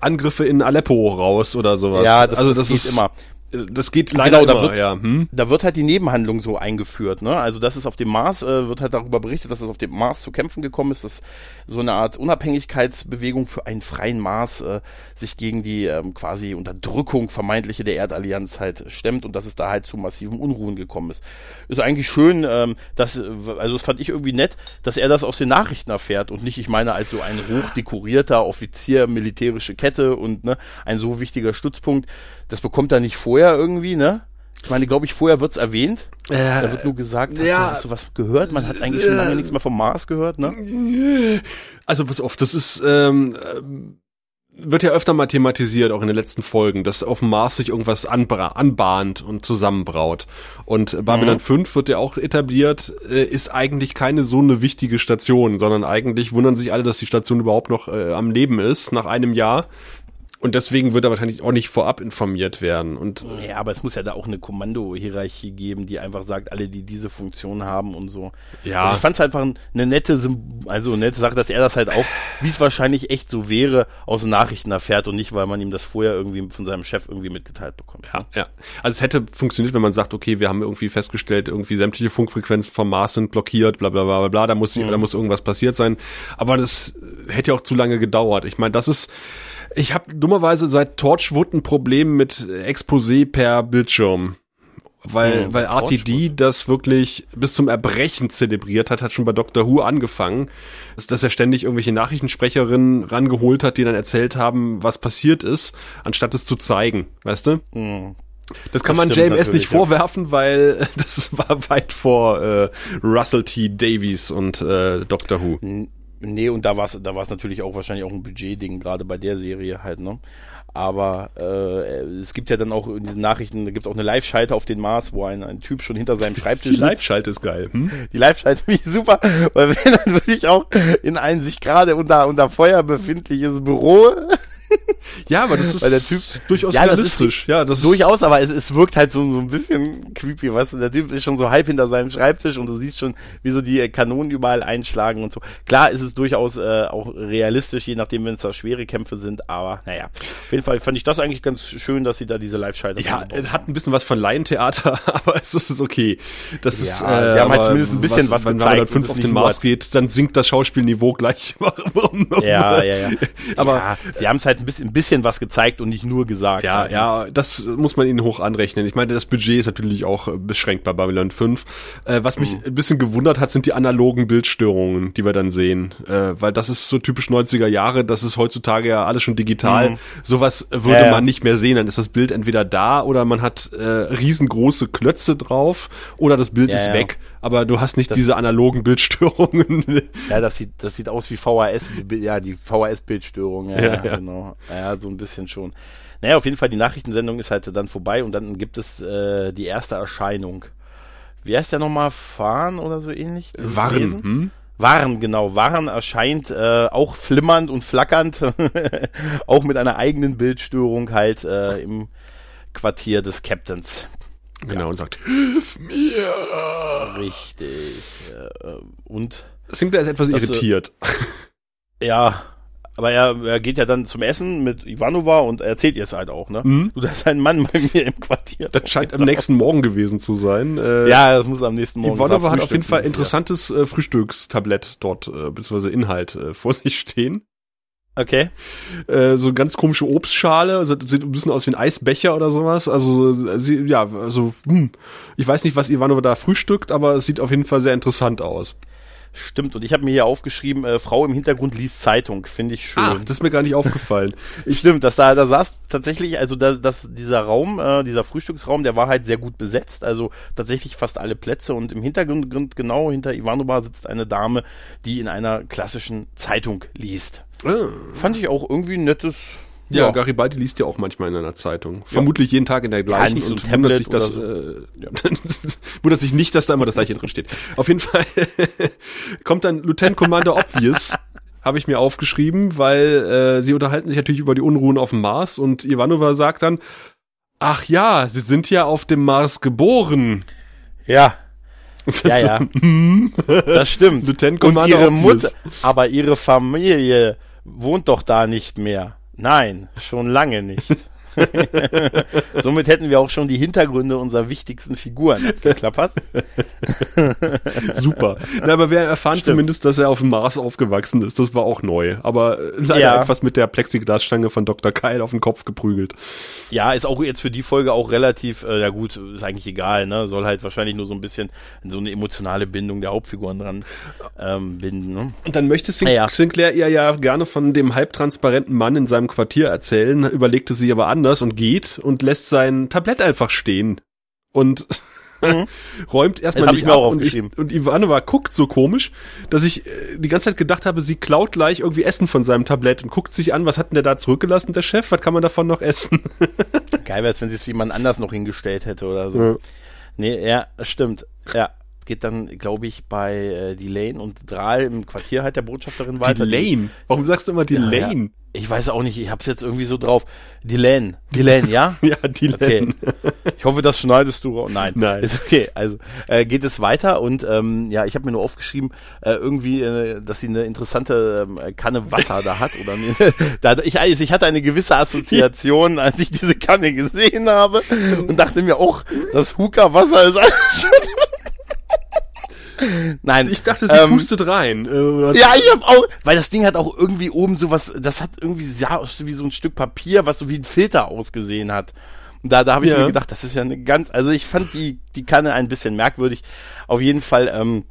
Angriffe in Aleppo raus oder sowas. Ja, das, also das, das ist immer das geht leider genau, da wird, ja. Hm? Da wird halt die Nebenhandlung so eingeführt, ne? Also das ist auf dem Mars, äh, wird halt darüber berichtet, dass es auf dem Mars zu kämpfen gekommen ist, dass so eine Art Unabhängigkeitsbewegung für einen freien Mars äh, sich gegen die ähm, quasi Unterdrückung vermeintliche der Erdallianz halt stemmt und dass es da halt zu massiven Unruhen gekommen ist. Ist eigentlich schön, ähm, dass, also das fand ich irgendwie nett, dass er das aus den Nachrichten erfährt und nicht, ich meine, als so ein hochdekorierter Offizier militärische Kette und ne, ein so wichtiger Stützpunkt, das bekommt er nicht vorher irgendwie, ne? Ich meine, glaube ich, vorher wird's erwähnt. Äh, da wird nur gesagt, hast, ja, du, hast du was gehört? Man hat eigentlich schon lange nichts mehr vom Mars gehört, ne? Also was oft, das ist ähm, wird ja öfter mal thematisiert, auch in den letzten Folgen, dass auf dem Mars sich irgendwas anbahnt und zusammenbraut. Und Babylon mhm. 5 wird ja auch etabliert, äh, ist eigentlich keine so eine wichtige Station, sondern eigentlich wundern sich alle, dass die Station überhaupt noch äh, am Leben ist, nach einem Jahr. Und deswegen wird er wahrscheinlich auch nicht vorab informiert werden. Und ja, aber es muss ja da auch eine Kommandohierarchie geben, die einfach sagt, alle, die diese Funktion haben und so. Ja. Also ich fand es einfach eine nette, also eine nette Sache, dass er das halt auch, wie es wahrscheinlich echt so wäre, aus Nachrichten erfährt und nicht, weil man ihm das vorher irgendwie von seinem Chef irgendwie mitgeteilt bekommt. Ja, ja. Also es hätte funktioniert, wenn man sagt, okay, wir haben irgendwie festgestellt, irgendwie sämtliche Funkfrequenzen vom Mars sind blockiert, bla bla bla bla, da muss, mhm. da muss irgendwas passiert sein. Aber das hätte ja auch zu lange gedauert. Ich meine, das ist ich habe dummerweise seit Torchwood ein Problem mit Exposé per Bildschirm. Weil, oh, weil RTD das wirklich bis zum Erbrechen zelebriert hat, hat schon bei Doctor Who angefangen, dass er ständig irgendwelche Nachrichtensprecherinnen rangeholt hat, die dann erzählt haben, was passiert ist, anstatt es zu zeigen, weißt du? Mhm. Das kann das man JMS nicht vorwerfen, ja. weil das war weit vor äh, Russell T. Davies und äh, Doctor Who. Nee, und da war es da war's natürlich auch wahrscheinlich auch ein Budgetding, gerade bei der Serie halt, ne? Aber äh, es gibt ja dann auch in diesen Nachrichten, da gibt es auch eine Live-Schalte auf den Mars, wo ein, ein Typ schon hinter seinem Schreibtisch Die Live-Schalte ist geil. Hm? Die Live-Schalte finde ich super, weil wenn dann wirklich auch in ein sich gerade unter, unter Feuer befindliches Büro ja, aber das ist Weil der typ, durchaus ja, realistisch. Ist, ja, das durchaus, aber es, es wirkt halt so, so ein bisschen creepy, weißt du, der Typ ist schon so halb hinter seinem Schreibtisch und du siehst schon, wie so die Kanonen überall einschlagen und so. Klar ist es durchaus äh, auch realistisch, je nachdem, wenn es da schwere Kämpfe sind, aber naja, auf jeden Fall fand ich das eigentlich ganz schön, dass sie da diese Live-Schaltung Ja, hat ein bisschen was von Laientheater, aber es ist okay. Das ja, ist, äh, sie haben halt zumindest ein bisschen was, was wenn gezeigt. Wenn man auf den Mars geht, dann sinkt das Schauspielniveau gleich. ja, ja, ja. Aber ja, sie haben es halt ein bisschen, ein bisschen was gezeigt und nicht nur gesagt. Ja, haben. ja, das muss man ihnen hoch anrechnen. Ich meine, das Budget ist natürlich auch äh, beschränkt bei Babylon 5. Äh, was mich mhm. ein bisschen gewundert hat, sind die analogen Bildstörungen, die wir dann sehen. Äh, weil das ist so typisch 90er Jahre, das ist heutzutage ja alles schon digital. Mhm. Sowas würde ja, man nicht mehr sehen. Dann ist das Bild entweder da oder man hat äh, riesengroße Klötze drauf oder das Bild ja, ist weg aber du hast nicht das, diese analogen Bildstörungen. Ja, das sieht, das sieht aus wie VHS, ja, die VHS-Bildstörung, ja, ja, ja, genau. Ja, so ein bisschen schon. Naja, auf jeden Fall, die Nachrichtensendung ist halt dann vorbei und dann gibt es äh, die erste Erscheinung. Wie heißt der nochmal? Fahren oder so ähnlich? Waren. Hm? Waren, genau. Waren erscheint äh, auch flimmernd und flackernd, auch mit einer eigenen Bildstörung halt äh, im Quartier des Captains. Genau, ja. und sagt, hilf mir! Richtig. Äh, und? Sinclair ist etwas irritiert. Du, ja, aber er, er geht ja dann zum Essen mit Ivanova und erzählt ihr es halt auch, ne? Mhm. Du, da ist ein Mann bei mir im Quartier. Das scheint am nächsten Morgen gewesen zu sein. Äh, ja, das muss am nächsten Morgen sein. Ivanova hat auf jeden Fall interessantes äh, Frühstückstablett dort, äh, beziehungsweise Inhalt äh, vor sich stehen. Okay. Äh, so ganz komische Obstschale, sieht ein bisschen aus wie ein Eisbecher oder sowas. Also sie, ja, also hm. ich weiß nicht, was Ivanova da frühstückt, aber es sieht auf jeden Fall sehr interessant aus. Stimmt, und ich habe mir hier aufgeschrieben, äh, Frau im Hintergrund liest Zeitung, finde ich schön. Ah, das ist mir gar nicht aufgefallen. ich, Stimmt, dass da, da saß tatsächlich, also da, dass dieser Raum, äh, dieser Frühstücksraum, der war halt sehr gut besetzt, also tatsächlich fast alle Plätze und im Hintergrund, genau hinter Ivanova sitzt eine Dame, die in einer klassischen Zeitung liest. Ah. Fand ich auch irgendwie ein nettes ja, ja, Garibaldi liest ja auch manchmal in einer Zeitung. Ja. Vermutlich jeden Tag in der gleichen ja, so und wundert sich, dass, so. äh, ja. wundert sich nicht, dass da immer das gleiche drin steht. Auf jeden Fall kommt dann Lieutenant Commander Obvious, habe ich mir aufgeschrieben, weil äh, sie unterhalten sich natürlich über die Unruhen auf dem Mars und Ivanova sagt dann, ach ja, sie sind ja auf dem Mars geboren. Ja. Ja, ja. Hm? das stimmt. Lieutenant Commander und ihre Mutter, aber ihre Familie wohnt doch da nicht mehr. Nein, schon lange nicht. Somit hätten wir auch schon die Hintergründe unserer wichtigsten Figuren abgeklappert. Super. Na, aber wir erfahren Stimmt. zumindest, dass er auf dem Mars aufgewachsen ist. Das war auch neu. Aber leider ja. etwas mit der Plexiglasstange von Dr. Kyle auf den Kopf geprügelt. Ja, ist auch jetzt für die Folge auch relativ, äh, ja gut, ist eigentlich egal, ne? Soll halt wahrscheinlich nur so ein bisschen so eine emotionale Bindung der Hauptfiguren dran ähm, binden. Ne? Und dann möchte Sin ja. Sinclair ihr ja gerne von dem halbtransparenten Mann in seinem Quartier erzählen, überlegte sie aber anders und geht und lässt sein Tablett einfach stehen. Und mhm. räumt erstmal nicht ab und, ich, und Ivanova guckt so komisch, dass ich äh, die ganze Zeit gedacht habe, sie klaut gleich irgendwie Essen von seinem Tablett und guckt sich an, was hat denn der da zurückgelassen, der Chef, was kann man davon noch essen? Geil wäre es, wenn sie es wie jemand anders noch hingestellt hätte oder so. Ja. Nee, ja, stimmt. Ja geht dann, glaube ich, bei äh, Delane und Drahl im Quartier halt der Botschafterin weiter. Delane? Warum sagst du immer Delane? Ja, ja. Ich weiß auch nicht, ich hab's jetzt irgendwie so drauf. Delane. Delane, ja? ja, Delane. Okay. Ich hoffe, das schneidest du raus. Nein. Nein. Ist okay. Also äh, geht es weiter und ähm, ja, ich habe mir nur aufgeschrieben, äh, irgendwie, äh, dass sie eine interessante äh, Kanne Wasser da hat. Oder da, ich, also ich hatte eine gewisse Assoziation, als ich diese Kanne gesehen habe und dachte mir auch, das Hooker Wasser ist schon Nein. Ich dachte, sie ähm, pustet rein. Äh, ja, ich hab auch, weil das Ding hat auch irgendwie oben so was, das hat irgendwie ja, wie so ein Stück Papier, was so wie ein Filter ausgesehen hat. Und da, da habe ich ja. mir gedacht, das ist ja eine ganz, also ich fand die, die Kanne ein bisschen merkwürdig. Auf jeden Fall, ähm,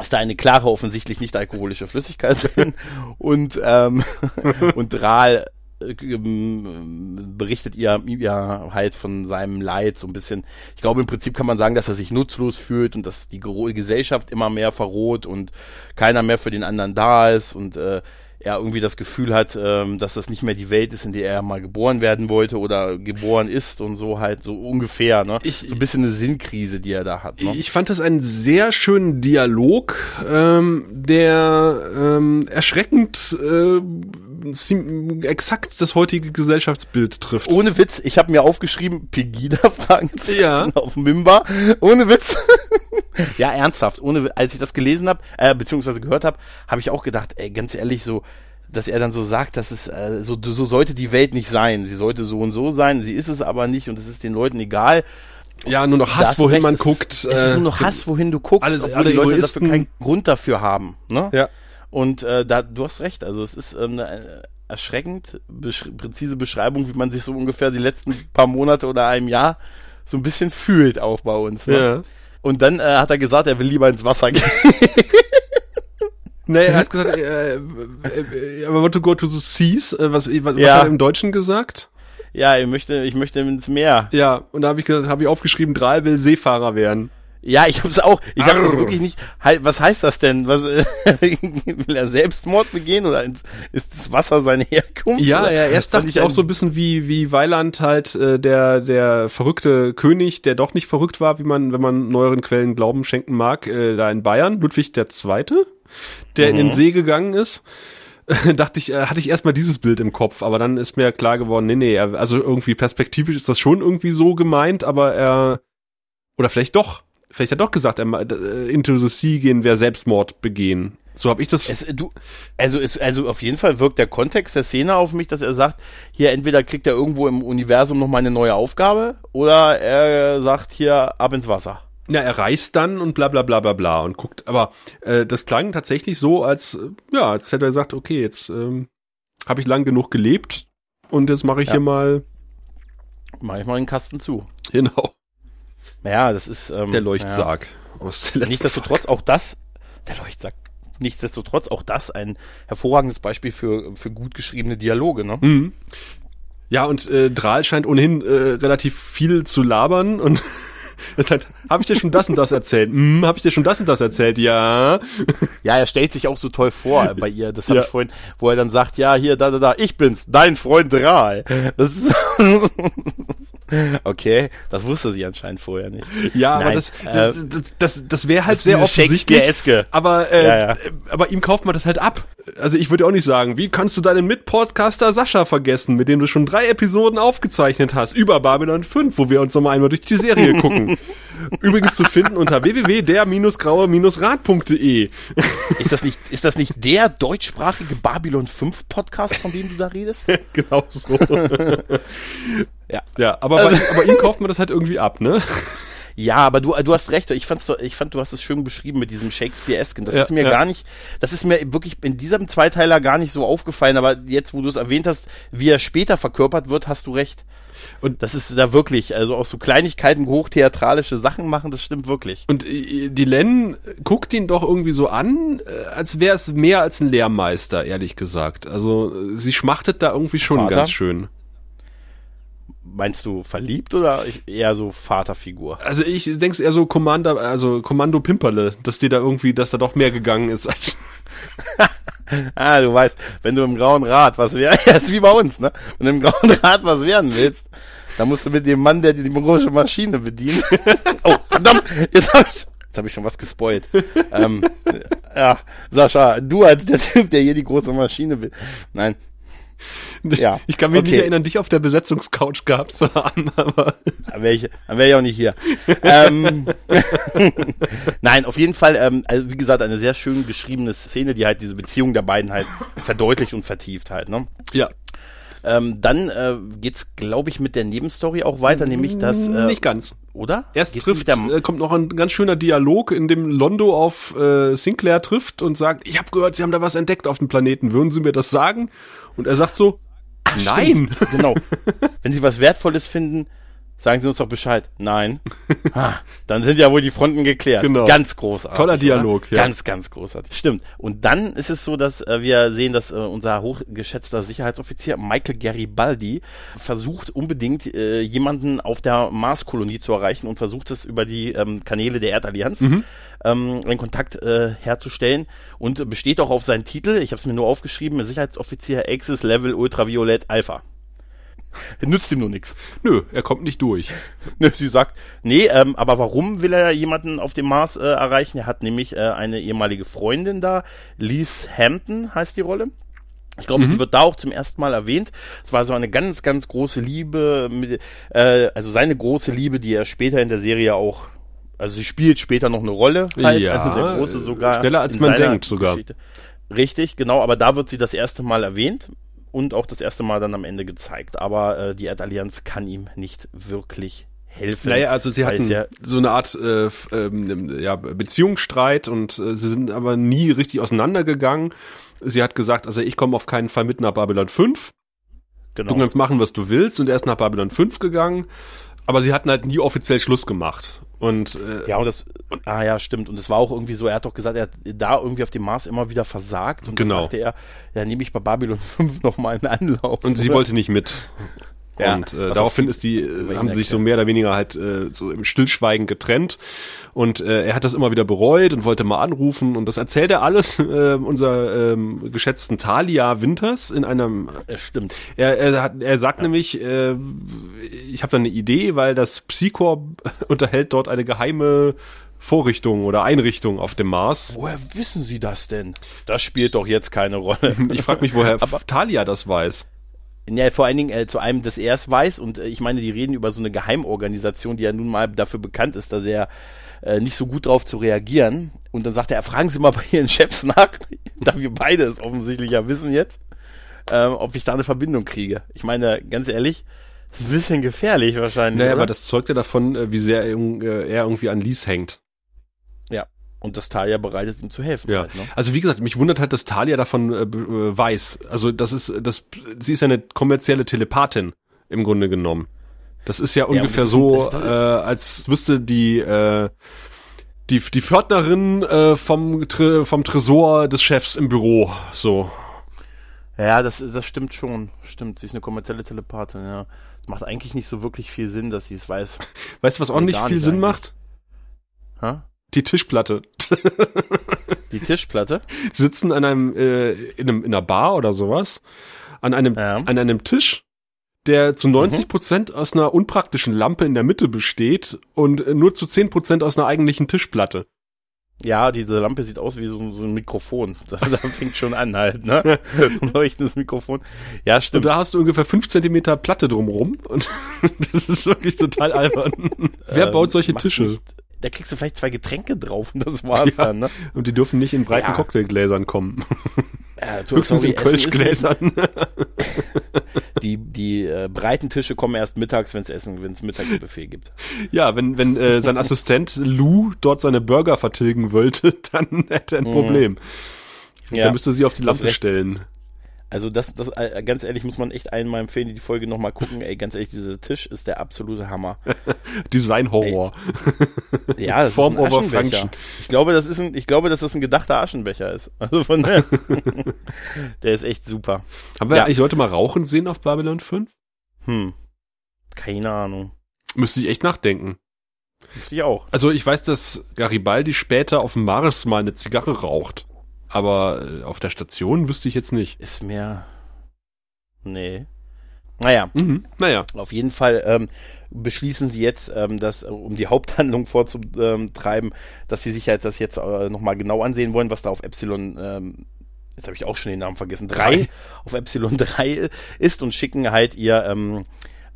ist da eine klare, offensichtlich nicht alkoholische Flüssigkeit drin und, ähm, und Drahl berichtet ihr, ihr halt von seinem Leid so ein bisschen. Ich glaube, im Prinzip kann man sagen, dass er sich nutzlos fühlt und dass die Gesellschaft immer mehr verroht und keiner mehr für den anderen da ist und äh, er irgendwie das Gefühl hat, ähm, dass das nicht mehr die Welt ist, in der er mal geboren werden wollte oder geboren ist und so halt so ungefähr, ne? Ich, so ein bisschen eine Sinnkrise, die er da hat. Ne? Ich fand das einen sehr schönen Dialog, ähm, der ähm, erschreckend äh, exakt das heutige Gesellschaftsbild trifft. Ohne Witz, ich habe mir aufgeschrieben, Pegida-Fragen ja. auf Mimba. Ohne Witz. ja, ernsthaft. Ohne, als ich das gelesen habe, äh, beziehungsweise gehört habe, habe ich auch gedacht, ey, ganz ehrlich, so, dass er dann so sagt, dass es äh, so, so sollte die Welt nicht sein. Sie sollte so und so sein, sie ist es aber nicht und es ist den Leuten egal. Ja, nur noch Hass, wohin recht, man guckt. Ist, äh, es ist nur noch Hass, wohin du guckst, alles, obwohl alle die Leute dafür keinen Grund dafür haben. Ne? Ja. Und äh, da, du hast recht, also es ist ähm, eine erschreckend besch präzise Beschreibung, wie man sich so ungefähr die letzten paar Monate oder einem Jahr so ein bisschen fühlt auch bei uns. Ne? Ja. Und dann äh, hat er gesagt, er will lieber ins Wasser gehen. Nee, er hat gesagt, äh, äh, äh, I want to go to the seas. Äh, was, was, ja. hat er im Deutschen gesagt? Ja, ich möchte, ich möchte ins Meer. Ja, und da habe ich gesagt, habe ich aufgeschrieben, Drahl will Seefahrer werden. Ja, ich hab's auch. Ich habe das wirklich nicht. Was heißt das denn? Was will er Selbstmord begehen oder ist das Wasser seine Herkunft? Ja, oder? ja. Erst dachte ich auch so ein bisschen wie wie Weiland halt äh, der der verrückte König, der doch nicht verrückt war, wie man wenn man neueren Quellen Glauben schenken mag, äh, da in Bayern, Ludwig der Zweite, der mhm. in den mhm. See gegangen ist. dachte ich, äh, hatte ich erstmal dieses Bild im Kopf, aber dann ist mir klar geworden, nee, nee, also irgendwie perspektivisch ist das schon irgendwie so gemeint, aber er oder vielleicht doch vielleicht hat er doch gesagt, er, äh, into the sea gehen wäre Selbstmord begehen. So habe ich das. Es, du, also, es, also auf jeden Fall wirkt der Kontext der Szene auf mich, dass er sagt, hier entweder kriegt er irgendwo im Universum noch mal eine neue Aufgabe oder er sagt hier ab ins Wasser. Ja, er reist dann und bla bla bla bla bla und guckt. Aber äh, das klang tatsächlich so, als äh, ja, als hätte er gesagt, okay, jetzt ähm, habe ich lang genug gelebt und jetzt mache ich ja. hier mal. Mach ich mal den Kasten zu. Genau. Ja, das ist ähm, der Leuchtsarg ja. aus der letzten Nichtsdestotrotz auch das, der Leuchtsarg. Nichtsdestotrotz auch das ein hervorragendes Beispiel für für gut geschriebene Dialoge, ne? Mhm. Ja, und äh, Drahl scheint ohnehin äh, relativ viel zu labern und halt, habe ich dir schon das und das erzählt? Hm, habe ich dir schon das und das erzählt? Ja. Ja, er stellt sich auch so toll vor bei ihr. Das habe ja. ich vorhin, wo er dann sagt, ja, hier, da, da, da, ich bin's, dein Freund Rahl. Das ist okay, das wusste sie anscheinend vorher nicht. Ja, Nein, aber das, äh, das, das, das wäre halt sehr offensichtlich. Aber, äh, ja, ja. aber ihm kauft man das halt ab. Also ich würde auch nicht sagen, wie kannst du deinen Mitpodcaster Sascha vergessen, mit dem du schon drei Episoden aufgezeichnet hast, über Babylon 5, wo wir uns nochmal einmal durch die Serie gucken. Übrigens zu finden unter www.der-graue-rad.de. Ist das nicht, ist das nicht der deutschsprachige Babylon 5 Podcast, von dem du da redest? genau so. ja. Ja, aber, bei, aber ihm kauft man das halt irgendwie ab, ne? Ja, aber du, du hast recht. Ich fand's, ich fand, du hast es schön beschrieben mit diesem Shakespeare-esken. Das ja, ist mir ja. gar nicht, das ist mir wirklich in diesem Zweiteiler gar nicht so aufgefallen. Aber jetzt, wo du es erwähnt hast, wie er später verkörpert wird, hast du recht. Und das ist da wirklich, also auch so Kleinigkeiten, hochtheatralische Sachen machen, das stimmt wirklich. Und äh, die Len guckt ihn doch irgendwie so an, äh, als wäre es mehr als ein Lehrmeister, ehrlich gesagt. Also sie schmachtet da irgendwie schon Vater? ganz schön. Meinst du verliebt oder eher so Vaterfigur? Also ich denke eher so Commander, also Kommando Pimperle, dass dir da irgendwie, dass da doch mehr gegangen ist als. ah, du weißt, wenn du im grauen Rad was werden, ja, ist wie bei uns, ne? Wenn du im grauen Rad was werden willst, dann musst du mit dem Mann, der die große Maschine bedient. oh, verdammt, jetzt habe ich, jetzt habe ich schon was gespoilt. ähm, ja, Sascha, du als der Typ, der hier die große Maschine will. Nein, ja. Ich kann mich okay. nicht erinnern, dich auf der Besetzungscouch gehabt zu haben, aber. Dann wäre ich, dann wär ich auch nicht hier. ähm, Nein, auf jeden Fall, ähm, also wie gesagt, eine sehr schön geschriebene Szene, die halt diese Beziehung der beiden halt verdeutlicht und vertieft halt, ne? Ja. Ähm, dann äh, geht's, glaube ich, mit der Nebenstory auch weiter, nämlich das. Äh, nicht ganz. Oder? Erst trifft, äh, kommt noch ein ganz schöner Dialog, in dem Londo auf äh, Sinclair trifft und sagt, ich habe gehört, Sie haben da was entdeckt auf dem Planeten. Würden Sie mir das sagen? Und er sagt so, Ach, nein. Stimmt. Genau. Wenn Sie was Wertvolles finden, Sagen Sie uns doch Bescheid. Nein. ha, dann sind ja wohl die Fronten geklärt. Genau. Ganz großartig. Toller Dialog, oder? ja. Ganz, ganz großartig. Stimmt. Und dann ist es so, dass äh, wir sehen, dass äh, unser hochgeschätzter Sicherheitsoffizier Michael Garibaldi versucht unbedingt äh, jemanden auf der Marskolonie zu erreichen und versucht es über die ähm, Kanäle der Erdallianz mhm. ähm, einen Kontakt äh, herzustellen und besteht auch auf seinen Titel. Ich habe es mir nur aufgeschrieben: Sicherheitsoffizier Axis Level Ultraviolett Alpha. Nützt ihm nur nichts. Nö, er kommt nicht durch. Nö, sie sagt, nee, ähm, aber warum will er jemanden auf dem Mars äh, erreichen? Er hat nämlich äh, eine ehemalige Freundin da, Lise Hampton heißt die Rolle. Ich glaube, mhm. sie wird da auch zum ersten Mal erwähnt. Es war so eine ganz, ganz große Liebe, mit, äh, also seine große Liebe, die er später in der Serie auch, also sie spielt später noch eine Rolle, halt, ja, eine sehr große sogar. Schneller als man denkt sogar. Geschichte. Richtig, genau, aber da wird sie das erste Mal erwähnt und auch das erste Mal dann am Ende gezeigt. Aber äh, die Erdallianz kann ihm nicht wirklich helfen. Naja, also sie hatten ja so eine Art äh, ähm, ja, Beziehungsstreit und äh, sie sind aber nie richtig auseinandergegangen. Sie hat gesagt, also ich komme auf keinen Fall mit nach Babylon 5. Genau. Du kannst machen, was du willst und er ist nach Babylon 5 gegangen. Aber sie hatten halt nie offiziell Schluss gemacht. Und äh, ja, und das ah ja, stimmt. Und es war auch irgendwie so, er hat doch gesagt, er hat da irgendwie auf dem Mars immer wieder versagt. Und genau. dann dachte er, ja, nehme ich bei Babylon 5 nochmal einen Anlauf. Und sie wollte nicht mit. Ja, und äh, daraufhin ist die, äh, haben sie sich so mehr oder weniger halt äh, so im Stillschweigen getrennt. Und äh, er hat das immer wieder bereut und wollte mal anrufen. Und das erzählt er alles äh, unser ähm, geschätzten Talia Winters in einem. Ja, stimmt. Er, er, hat, er sagt ja. nämlich, äh, ich habe da eine Idee, weil das Psychor unterhält dort eine geheime Vorrichtung oder Einrichtung auf dem Mars. Woher wissen Sie das denn? Das spielt doch jetzt keine Rolle. ich frage mich, woher Aber Talia das weiß. Ja, vor allen Dingen äh, zu einem, das er es weiß. Und äh, ich meine, die reden über so eine Geheimorganisation, die ja nun mal dafür bekannt ist, da sehr äh, nicht so gut drauf zu reagieren. Und dann sagt er, fragen Sie mal bei Ihren Chefs nach, da wir beide es offensichtlich ja wissen jetzt, äh, ob ich da eine Verbindung kriege. Ich meine, ganz ehrlich, ist ein bisschen gefährlich wahrscheinlich. Naja, oder? aber das zeugt ja davon, äh, wie sehr er irgendwie an Lies hängt. Und dass Talia bereit ist, ihm zu helfen. Ja. Halt, ne? Also wie gesagt, mich wundert halt, dass Talia davon äh, äh, weiß. Also das ist, das, sie ist ja eine kommerzielle Telepathin im Grunde genommen. Das ist ja, ja ungefähr so, äh, als wüsste die äh, die die Pförtnerin äh, vom vom Tresor des Chefs im Büro. So. Ja, das das stimmt schon. Stimmt. Sie ist eine kommerzielle Telepathin. Ja. Das macht eigentlich nicht so wirklich viel Sinn, dass sie es weiß. Weißt du, was auch nicht viel Sinn eigentlich. macht? Ha? Die Tischplatte. Die Tischplatte? Sitzen an einem, äh, in einem, in einer Bar oder sowas, an einem, ja. an einem Tisch, der zu 90 Prozent mhm. aus einer unpraktischen Lampe in der Mitte besteht und nur zu 10 Prozent aus einer eigentlichen Tischplatte. Ja, diese Lampe sieht aus wie so, so ein Mikrofon. Da, da fängt schon an halt, ne? ein leuchtendes Mikrofon. Ja, stimmt. Und da hast du ungefähr fünf Zentimeter Platte drumrum und das ist wirklich total albern. Wer ähm, baut solche Tische? Nicht, da kriegst du vielleicht zwei Getränke drauf und das war's ja, dann, ne? Und die dürfen nicht in breiten ja. Cocktailgläsern kommen. Ja, Höchstens in Kölschgläsern. die die äh, breiten Tische kommen erst mittags, wenn es Essen, wenn es Mittagsbuffet gibt. Ja, wenn wenn äh, sein Assistent Lou dort seine Burger vertilgen wollte, dann hätte er ein mhm. Problem. Ja, dann müsste sie auf die Lampe stellen. Also das, das, äh, ganz ehrlich, muss man echt einmal empfehlen, die Folge nochmal gucken. Ey, ganz ehrlich, dieser Tisch ist der absolute Hammer. Design-Horror. Ja, das Form ist ein over Function. Ich glaube, das ist ein, ich glaube, dass das ein gedachter Aschenbecher ist. Also von der, der ist echt super. Haben wir ja. eigentlich heute mal Rauchen sehen auf Babylon 5? Hm. Keine Ahnung. Müsste ich echt nachdenken. Müsste ich auch. Also ich weiß, dass Garibaldi später auf dem Mars mal eine Zigarre raucht. Aber äh, auf der Station wüsste ich jetzt nicht. Ist mir. Nee. Naja. Mhm. Naja. Auf jeden Fall ähm, beschließen sie jetzt, ähm, dass, um die Haupthandlung vorzutreiben, dass sie sich halt das jetzt äh, nochmal genau ansehen wollen, was da auf Epsilon, ähm, jetzt habe ich auch schon den Namen vergessen, 3 auf Epsilon 3 ist und schicken halt ihr ähm,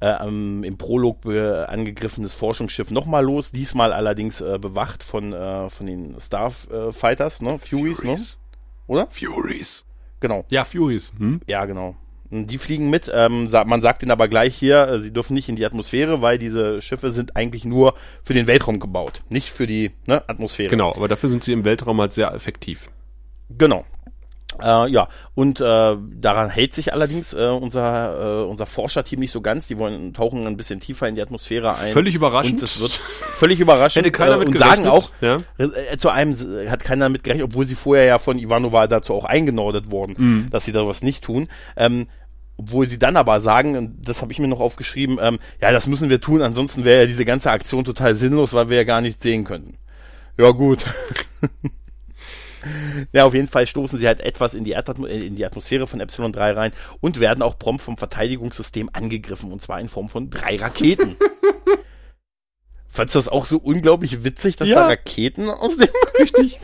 äh, ähm, im Prolog angegriffenes Forschungsschiff nochmal los, diesmal allerdings äh, bewacht von, äh, von den Starfighters, ne? Furies, ne? Furies. Oder? Furies. Genau. Ja, Furies. Hm? Ja, genau. Die fliegen mit. Ähm, man sagt ihnen aber gleich hier, äh, sie dürfen nicht in die Atmosphäre, weil diese Schiffe sind eigentlich nur für den Weltraum gebaut, nicht für die ne, Atmosphäre. Genau, aber dafür sind sie im Weltraum halt sehr effektiv. Genau. Äh, ja, und äh, daran hält sich allerdings äh, unser, äh, unser Forscherteam nicht so ganz. Die wollen tauchen ein bisschen tiefer in die Atmosphäre ein. Völlig überraschend. Und es wird völlig überraschend. Hätte keiner äh, mit und gerechnet. sagen auch, Ja. äh, zu einem äh, hat keiner damit gerechnet, obwohl sie vorher ja von Ivanova dazu auch eingenordet wurden, Mhm. dass sie da was nicht tun. Ähm, obwohl sie dann aber sagen, und das habe ich mir noch aufgeschrieben, ähm, ja, das müssen wir tun, ansonsten wäre ja diese ganze Aktion total sinnlos, weil wir ja gar nichts sehen könnten. Ja, gut. ja, auf jeden Fall stoßen sie halt etwas in die, Erdatmo äh, in die Atmosphäre von Epsilon 3 rein und werden auch prompt vom Verteidigungssystem angegriffen, und zwar in Form von drei Raketen. Fandst du das auch so unglaublich witzig, dass Ja. da Raketen aus dem Richtig.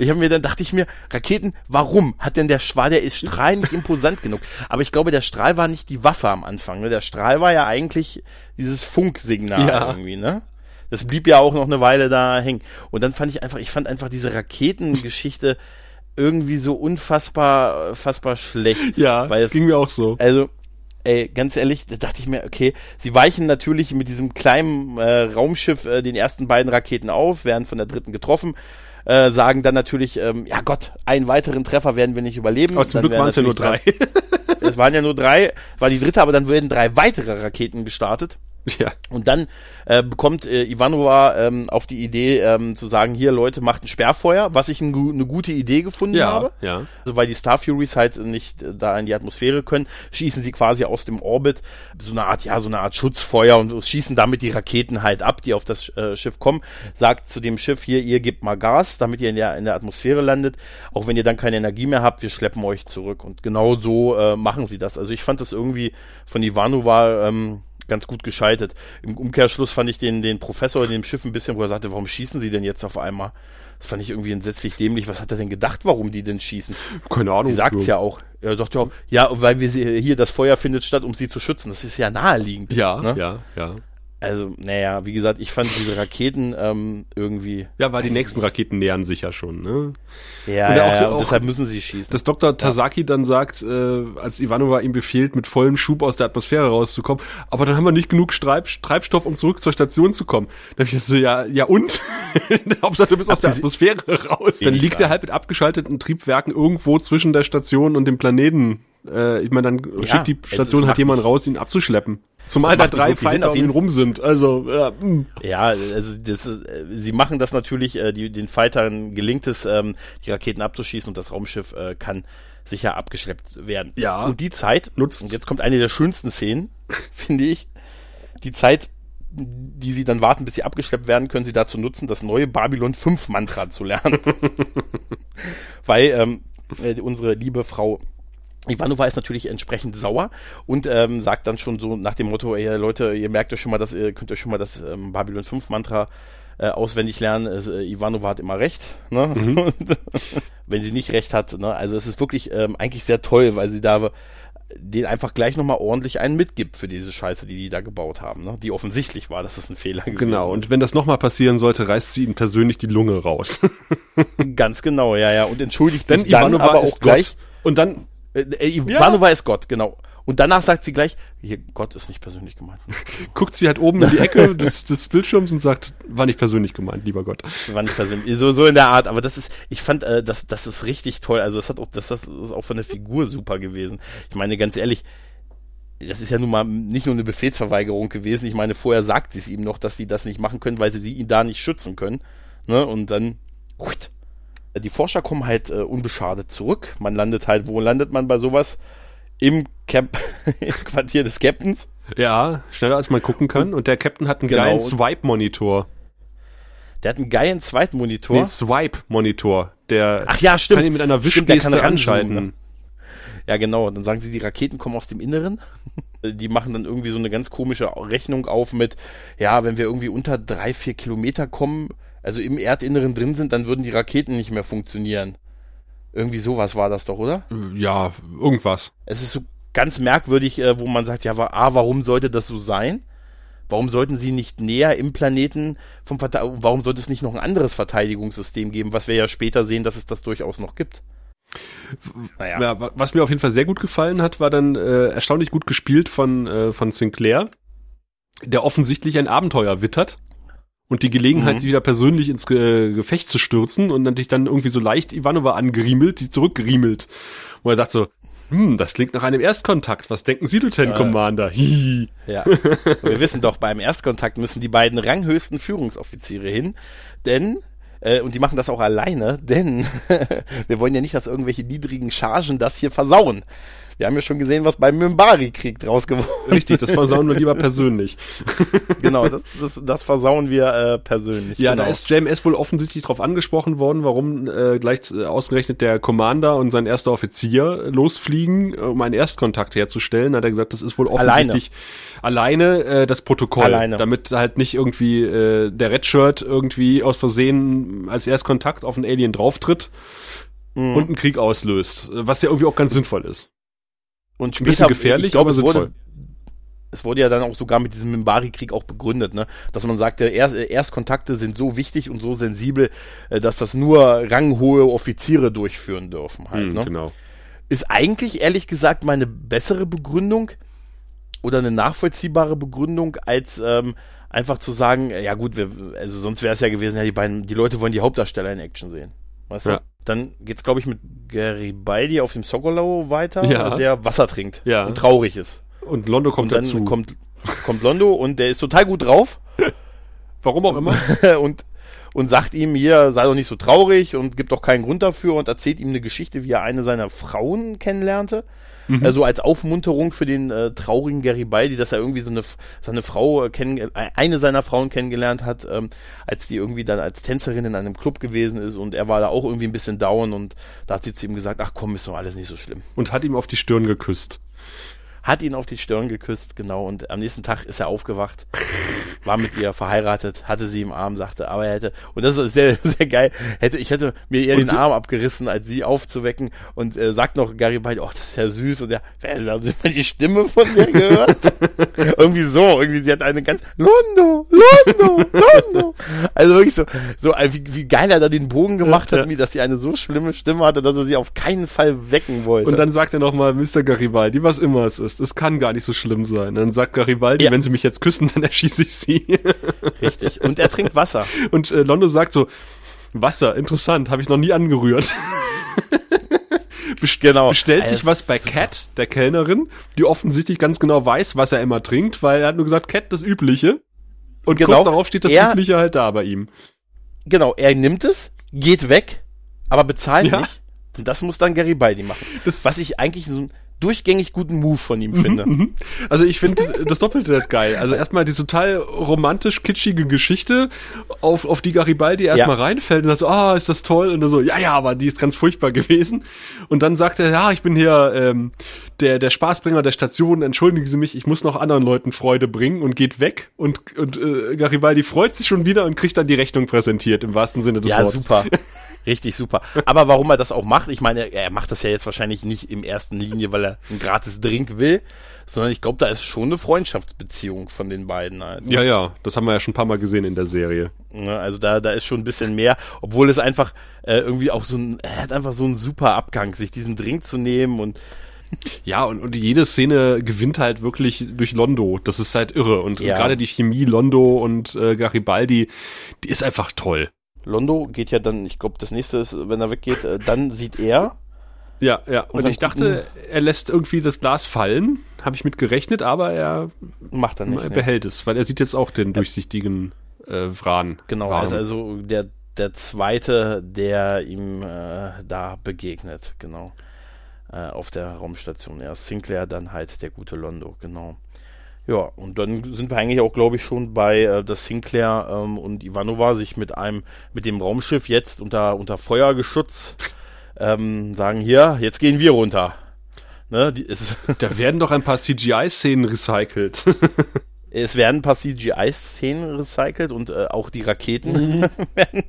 ich habe mir dann dachte ich mir, Raketen, warum hat denn der Strahl, der ist Strahl nicht imposant genug? Aber ich glaube, der Strahl war nicht die Waffe am Anfang, ne? Der Strahl war ja eigentlich dieses Funksignal Ja. irgendwie, ne? Das blieb ja auch noch eine Weile da hängen. Und dann fand ich einfach, ich fand einfach diese Raketengeschichte irgendwie so unfassbar, fassbar schlecht. Ja, Weil es- ging mir auch so. Also, ey, ganz ehrlich, da dachte ich mir, okay, sie weichen natürlich mit diesem kleinen äh, Raumschiff äh, den ersten beiden Raketen auf, werden von der dritten getroffen, äh, sagen dann natürlich, ähm, ja Gott, einen weiteren Treffer werden wir nicht überleben. Aber zum Dann Glück waren es ja nur drei- Es waren ja nur drei, war die dritte, aber dann werden drei weitere Raketen gestartet. ja. Und dann äh, bekommt äh, Ivanova ähm, auf die Idee ähm, zu sagen, hier Leute, macht ein Sperrfeuer, was ich ein, eine gute Idee gefunden Ja, habe. ja. Also weil die Star Furies halt nicht äh, da in die Atmosphäre können, schießen sie quasi aus dem Orbit so eine Art, ja, so eine Art Schutzfeuer und schießen damit die Raketen halt ab, die auf das äh, Schiff kommen. Sagt zu dem Schiff hier, ihr gebt mal Gas, damit ihr in der, in der Atmosphäre landet. Auch wenn ihr dann keine Energie mehr habt, wir schleppen euch zurück. Und genau so äh, machen sie das. Also ich fand das irgendwie von Ivanova ähm, ganz gut gescheitert. Im Umkehrschluss fand ich den, den Professor in dem Schiff ein bisschen, wo er sagte, warum schießen sie denn jetzt auf einmal? Das fand ich irgendwie entsetzlich dämlich. Was hat er denn gedacht, warum die denn schießen? Keine Ahnung. Sie sagt's ja auch. Er sagt ja, ja, weil wir sie, hier das Feuer findet statt, um sie zu schützen. Das ist ja naheliegend. Ja, ne? ja, ja. Also, naja, wie gesagt, ich fand diese Raketen ähm, irgendwie. Ja, weil die nächsten Raketen nähern sich ja schon, ne? Ja, ja, auch- ja, auch- deshalb müssen sie schießen. Dass Dr. Tasaki dann sagt, äh, als Ivanova ihm befiehlt, mit vollem Schub aus der Atmosphäre rauszukommen, aber dann haben wir nicht genug Streib Treibstoff, um zurück zur Station zu kommen. Dann hab ich so, ja, ja und? Hauptsache, du bist aus der Atmosphäre raus. Dann liegt er halt mit abgeschalteten Triebwerken irgendwo zwischen der Station und dem Planeten. Äh, ich meine, dann Ja, schickt die es- Station halt jemanden raus, ihn abzuschleppen. Zumal da drei Fighter auf ihn rum sind. Also, ja, mh. Ja, also das ist, äh, sie machen das natürlich, äh, die, den Fightern gelingt es, ähm, die Raketen abzuschießen und das Raumschiff äh, kann sicher abgeschleppt werden. Ja. Und die Zeit, Nutzt. und jetzt kommt eine der schönsten Szenen, finde ich, die Zeit, die sie dann warten, bis sie abgeschleppt werden, können sie dazu nutzen, das neue Babylon 5 Mantra zu lernen. Weil ähm, äh, unsere liebe Frau Ivanova ist natürlich entsprechend sauer und ähm, sagt dann schon so nach dem Motto, ey Leute, ihr merkt euch schon mal, dass ihr könnt euch schon mal das ähm, Babylon 5 Mantra äh, auswendig lernen. Es, äh, Ivanova hat immer recht, ne? Und Wenn sie nicht recht hat, ne? Also es ist wirklich ähm, eigentlich sehr toll, weil sie da den einfach gleich nochmal ordentlich einen mitgibt für diese Scheiße, die die da gebaut haben, ne? Die offensichtlich war, dass es ein Fehler gewesen genau. Und wenn das nochmal passieren sollte, reißt sie ihm persönlich die Lunge raus. Ganz genau, ja, ja. Und entschuldigt Denn sich dann Ivanova aber auch gleich. Gott. Und dann Äh, äh, Ivanova ist Gott, genau. Und danach sagt sie gleich, hier, Gott ist nicht persönlich gemeint. guckt sie halt oben in die Ecke des, des Bildschirms und sagt, war nicht persönlich gemeint, lieber Gott. War nicht persönlich. So, so in der Art. Aber das ist, ich fand, äh, das, das ist richtig toll. Also das hat auch, das, das ist auch von der Figur super gewesen. Ich meine, ganz ehrlich, das ist ja nun mal nicht nur eine Befehlsverweigerung gewesen. Ich meine, vorher sagt sie es ihm noch, dass sie das nicht machen können, weil sie ihn da nicht schützen können. Ne? Und dann, huit. Die Forscher kommen halt äh, unbeschadet zurück. Man landet halt, wo landet man bei sowas? Im Cap Quartier des Captains. Ja, schneller als man gucken kann. Und der Captain hat einen genau. geilen Swipe-Monitor. Der hat einen geilen zweiten Monitor. Nee, Swipe-Monitor. Der Ach ja, stimmt. kann ihn mit einer Wischgeste anschalten. Ne? Ja, genau. Dann sagen sie, die Raketen kommen aus dem Inneren. die machen dann irgendwie so eine ganz komische Rechnung auf mit, ja, wenn wir irgendwie unter drei, vier Kilometer kommen, also im Erdinneren drin sind, dann würden die Raketen nicht mehr funktionieren. Irgendwie sowas war das doch, oder? Ja, irgendwas. Es ist so ganz merkwürdig, äh, wo man sagt, ja, A, warum sollte das so sein? Warum sollten sie nicht näher im Planeten vom Verte warum sollte es nicht noch ein anderes Verteidigungssystem geben, was wir ja später sehen, dass es das durchaus noch gibt? Naja. Ja, was mir auf jeden Fall sehr gut gefallen hat, war dann äh, erstaunlich gut gespielt von, äh, von Sinclair, der offensichtlich ein Abenteuer wittert und die Gelegenheit, mhm. sie wieder persönlich ins Ge Gefecht zu stürzen und natürlich dann irgendwie so leicht Ivanova angeriemelt, die zurückgeriemelt. Wo er sagt so, hm, das klingt nach einem Erstkontakt. Was denken Sie, Lieutenant äh, Commander? Hihi. Ja. Wir wissen doch, beim Erstkontakt müssen die beiden ranghöchsten Führungsoffiziere hin, denn äh, und die machen das auch alleine, denn wir wollen ja nicht, dass irgendwelche niedrigen Chargen das hier versauen. Wir haben ja schon gesehen, was beim Mimbari-Krieg draus geworden ist. Richtig, das versauen wir lieber persönlich. genau, das, das, das versauen wir äh, persönlich. Ja, genau. da ist JMS wohl offensichtlich darauf angesprochen worden, warum äh, gleich äh, ausgerechnet der Commander und sein erster Offizier losfliegen, um einen Erstkontakt herzustellen. Da hat er gesagt, das ist wohl offensichtlich alleine, alleine äh, das Protokoll, alleine. damit halt nicht irgendwie äh, der Redshirt irgendwie aus Versehen als Erstkontakt auf einen Alien drauftritt mhm. und einen Krieg auslöst, was ja irgendwie auch ganz sinnvoll ist. Und später, ein bisschen gefährlich, glaub, aber sinnvoll. Wurde, es wurde ja dann auch sogar mit diesem Mimbari-Krieg auch begründet, ne? dass man sagte, Erst, Erstkontakte sind so wichtig und so sensibel, äh, dass das nur ranghohe Offiziere durchführen dürfen. Halt, hm, ne? Genau. Ist eigentlich, ehrlich gesagt, meine bessere Begründung oder eine nachvollziehbare Begründung, als ähm, einfach zu sagen, ja gut, wir, also sonst wäre es ja gewesen, ja, die beiden, die Leute wollen die Hauptdarsteller in Action sehen. Weißt ja. du? Dann geht's, glaube ich, mit Garibaldi auf dem Sokolau weiter, ja. der Wasser trinkt ja. und traurig ist. Und Londo kommt und dann dazu. Kommt, kommt Londo und der ist total gut drauf. Warum auch immer. und, und sagt ihm hier, sei doch nicht so traurig und gibt doch keinen Grund dafür und erzählt ihm eine Geschichte, wie er eine seiner Frauen kennenlernte. Mhm. Also als Aufmunterung für den äh, traurigen Garibaldi, dass er irgendwie so eine seine Frau äh, kennen, äh, eine seiner Frauen kennengelernt hat, ähm, als die irgendwie dann als Tänzerin in einem Club gewesen ist und er war da auch irgendwie ein bisschen down und da hat sie zu ihm gesagt, ach komm, ist doch alles nicht so schlimm. Und hat ihm auf die Stirn geküsst hat ihn auf die Stirn geküsst, genau, und am nächsten Tag ist er aufgewacht, war mit ihr verheiratet, hatte sie im Arm, sagte, aber er hätte, und das ist sehr, sehr geil, hätte, ich hätte mir eher und den Arm abgerissen, als sie aufzuwecken und äh, sagt noch Garibaldi, oh, das ist ja süß, und er, haben Sie mal die Stimme von mir gehört? irgendwie so, irgendwie, sie hat eine ganz, Londo, Londo, Londo. Also wirklich so, so, wie, wie geil er da den Bogen gemacht hat, dass sie eine so schlimme Stimme hatte, dass er sie auf keinen Fall wecken wollte. Und dann sagt er nochmal, Mr. Garibaldi, was immer es ist, es kann gar nicht so schlimm sein. Dann sagt Garibaldi, ja. wenn sie mich jetzt küssen, dann erschieße ich sie. Richtig. Und er trinkt Wasser. Und äh, Londo sagt so, Wasser, interessant, habe ich noch nie angerührt. Best genau. Bestellt sich was bei Cat, der Kellnerin, die offensichtlich ganz genau weiß, was er immer trinkt, weil er hat nur gesagt, Cat, das Übliche. Und genau, kurz darauf steht das er, Übliche halt da bei ihm. Genau, er nimmt es, geht weg, aber bezahlt ja. nicht. Und das muss dann Garibaldi machen. Das was ich eigentlich so ein durchgängig guten Move von ihm finde. Mhm, mhm. Also ich finde das Doppelte halt geil. Also erstmal die total romantisch kitschige Geschichte, auf, auf die Garibaldi erstmal ja. reinfällt und sagt so, ah, ist das toll? Und so, ja, ja, aber die ist ganz furchtbar gewesen. Und dann sagt er, ja, ich bin hier ähm, der, der Spaßbringer der Station, entschuldigen Sie mich, ich muss noch anderen Leuten Freude bringen und geht weg. Und, und äh, Garibaldi freut sich schon wieder und kriegt dann die Rechnung präsentiert, im wahrsten Sinne des ja, Wortes. Ja, super. Richtig super. Aber warum er das auch macht, ich meine, er macht das ja jetzt wahrscheinlich nicht im ersten Linie, weil er einen gratis Drink will, sondern ich glaube, da ist schon eine Freundschaftsbeziehung von den beiden halt. Ne? Ja, ja, das haben wir ja schon ein paar Mal gesehen in der Serie. Ja, also da, da ist schon ein bisschen mehr, obwohl es einfach äh, irgendwie auch so ein, er hat einfach so einen super Abgang, sich diesen Drink zu nehmen und ja, und, und jede Szene gewinnt halt wirklich durch Londo. Das ist halt irre. Und, ja. gerade die Chemie Londo und äh, Garibaldi, die ist einfach toll. Londo geht ja dann, ich glaube, das nächste ist, wenn er weggeht, äh, dann sieht er. Ja, ja. Und, und ich dachte, er lässt irgendwie das Glas fallen. Habe ich mit gerechnet, aber er macht er nicht. Er behält nee. es, weil er sieht jetzt auch den durchsichtigen äh, Wran. Genau, Wran. also, der, der zweite, der ihm äh, da begegnet, genau. Äh, auf der Raumstation. Erst Sinclair, dann halt der gute Londo, genau. Ja, und dann sind wir eigentlich auch, glaube ich, schon bei, äh, dass Sinclair ähm, und Ivanova sich mit einem, mit dem Raumschiff jetzt unter, unter Feuergeschutz ähm, sagen, hier, jetzt gehen wir runter. Ne, die, es da werden doch ein paar CGI-Szenen recycelt. es werden ein paar CGI-Szenen recycelt und äh, auch die Raketen mhm. werden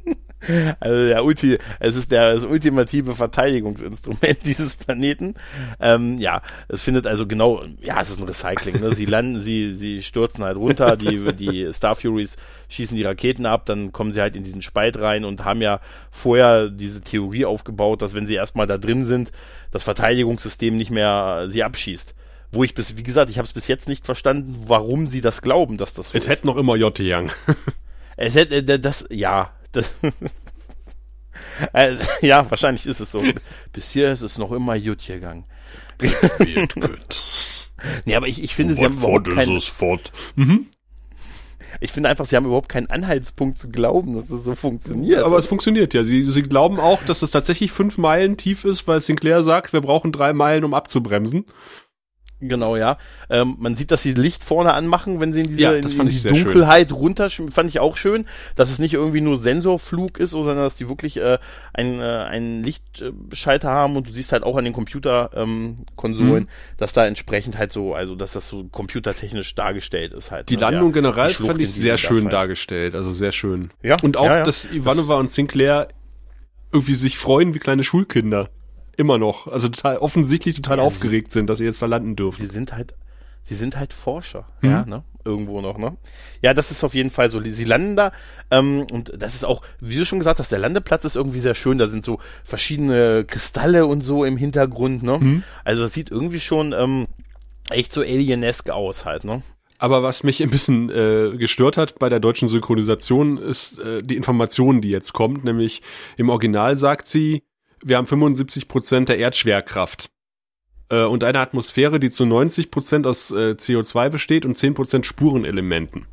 also der Ulti, es ist der, das ultimative Verteidigungsinstrument dieses Planeten. Ähm, ja, es findet also genau, ja, es ist ein Recycling. Ne? Sie landen, sie, sie stürzen halt runter, die, die Star Furies schießen die Raketen ab, dann kommen sie halt in diesen Spalt rein und haben ja vorher diese Theorie aufgebaut, dass wenn sie erstmal da drin sind, das Verteidigungssystem nicht mehr sie abschießt wo ich bis, wie gesagt, ich habe es bis jetzt nicht verstanden, warum sie das glauben, dass das so es ist. Es hätte noch immer J. Young. es hätte, äh, das, ja, das also, ja, wahrscheinlich ist es so. Bis hier ist es noch immer gut gegangen. Gut. Nee, aber ich, ich finde, sie haben überhaupt keinen. Mhm. Ich finde einfach, sie haben überhaupt keinen Anhaltspunkt zu glauben, dass das so funktioniert. Aber es funktioniert ja. Sie, sie glauben auch, dass es tatsächlich fünf Meilen tief ist, weil Sinclair sagt, wir brauchen drei Meilen, um abzubremsen. Genau, ja. Ähm, man sieht, dass sie Licht vorne anmachen, wenn sie in diese ja, in, in die Dunkelheit runter, fand ich auch schön, dass es nicht irgendwie nur Sensorflug ist, sondern dass die wirklich äh, ein, äh, einen Lichtschalter haben und du siehst halt auch an den Computerkonsolen, ähm, mhm. dass da entsprechend halt so, also dass das so computertechnisch dargestellt ist halt. Die ne? Landung ja, generell fand ich sehr schön Fall. dargestellt, also sehr schön. Ja. Und auch, ja, ja. dass Ivanova das und Sinclair irgendwie sich freuen wie kleine Schulkinder. Immer noch. Also total offensichtlich total ja, aufgeregt sind, dass sie jetzt da landen dürfen. Sie sind halt, sie sind halt Forscher, mhm. ja, ne? Irgendwo noch, ne? Ja, das ist auf jeden Fall so. Sie landen da, ähm, und das ist auch, wie du schon gesagt hast, der Landeplatz ist irgendwie sehr schön. Da sind so verschiedene Kristalle und so im Hintergrund, ne? Mhm. Also das sieht irgendwie schon ähm, echt so alienesk aus halt, ne? Aber was mich ein bisschen äh, gestört hat bei der deutschen Synchronisation ist äh, die Information, die jetzt kommt. Nämlich im Original sagt sie, wir haben 75 Prozent der Erdschwerkraft äh, und eine Atmosphäre, die zu 90 Prozent aus äh, CO2 besteht und 10 Prozent Spurenelementen.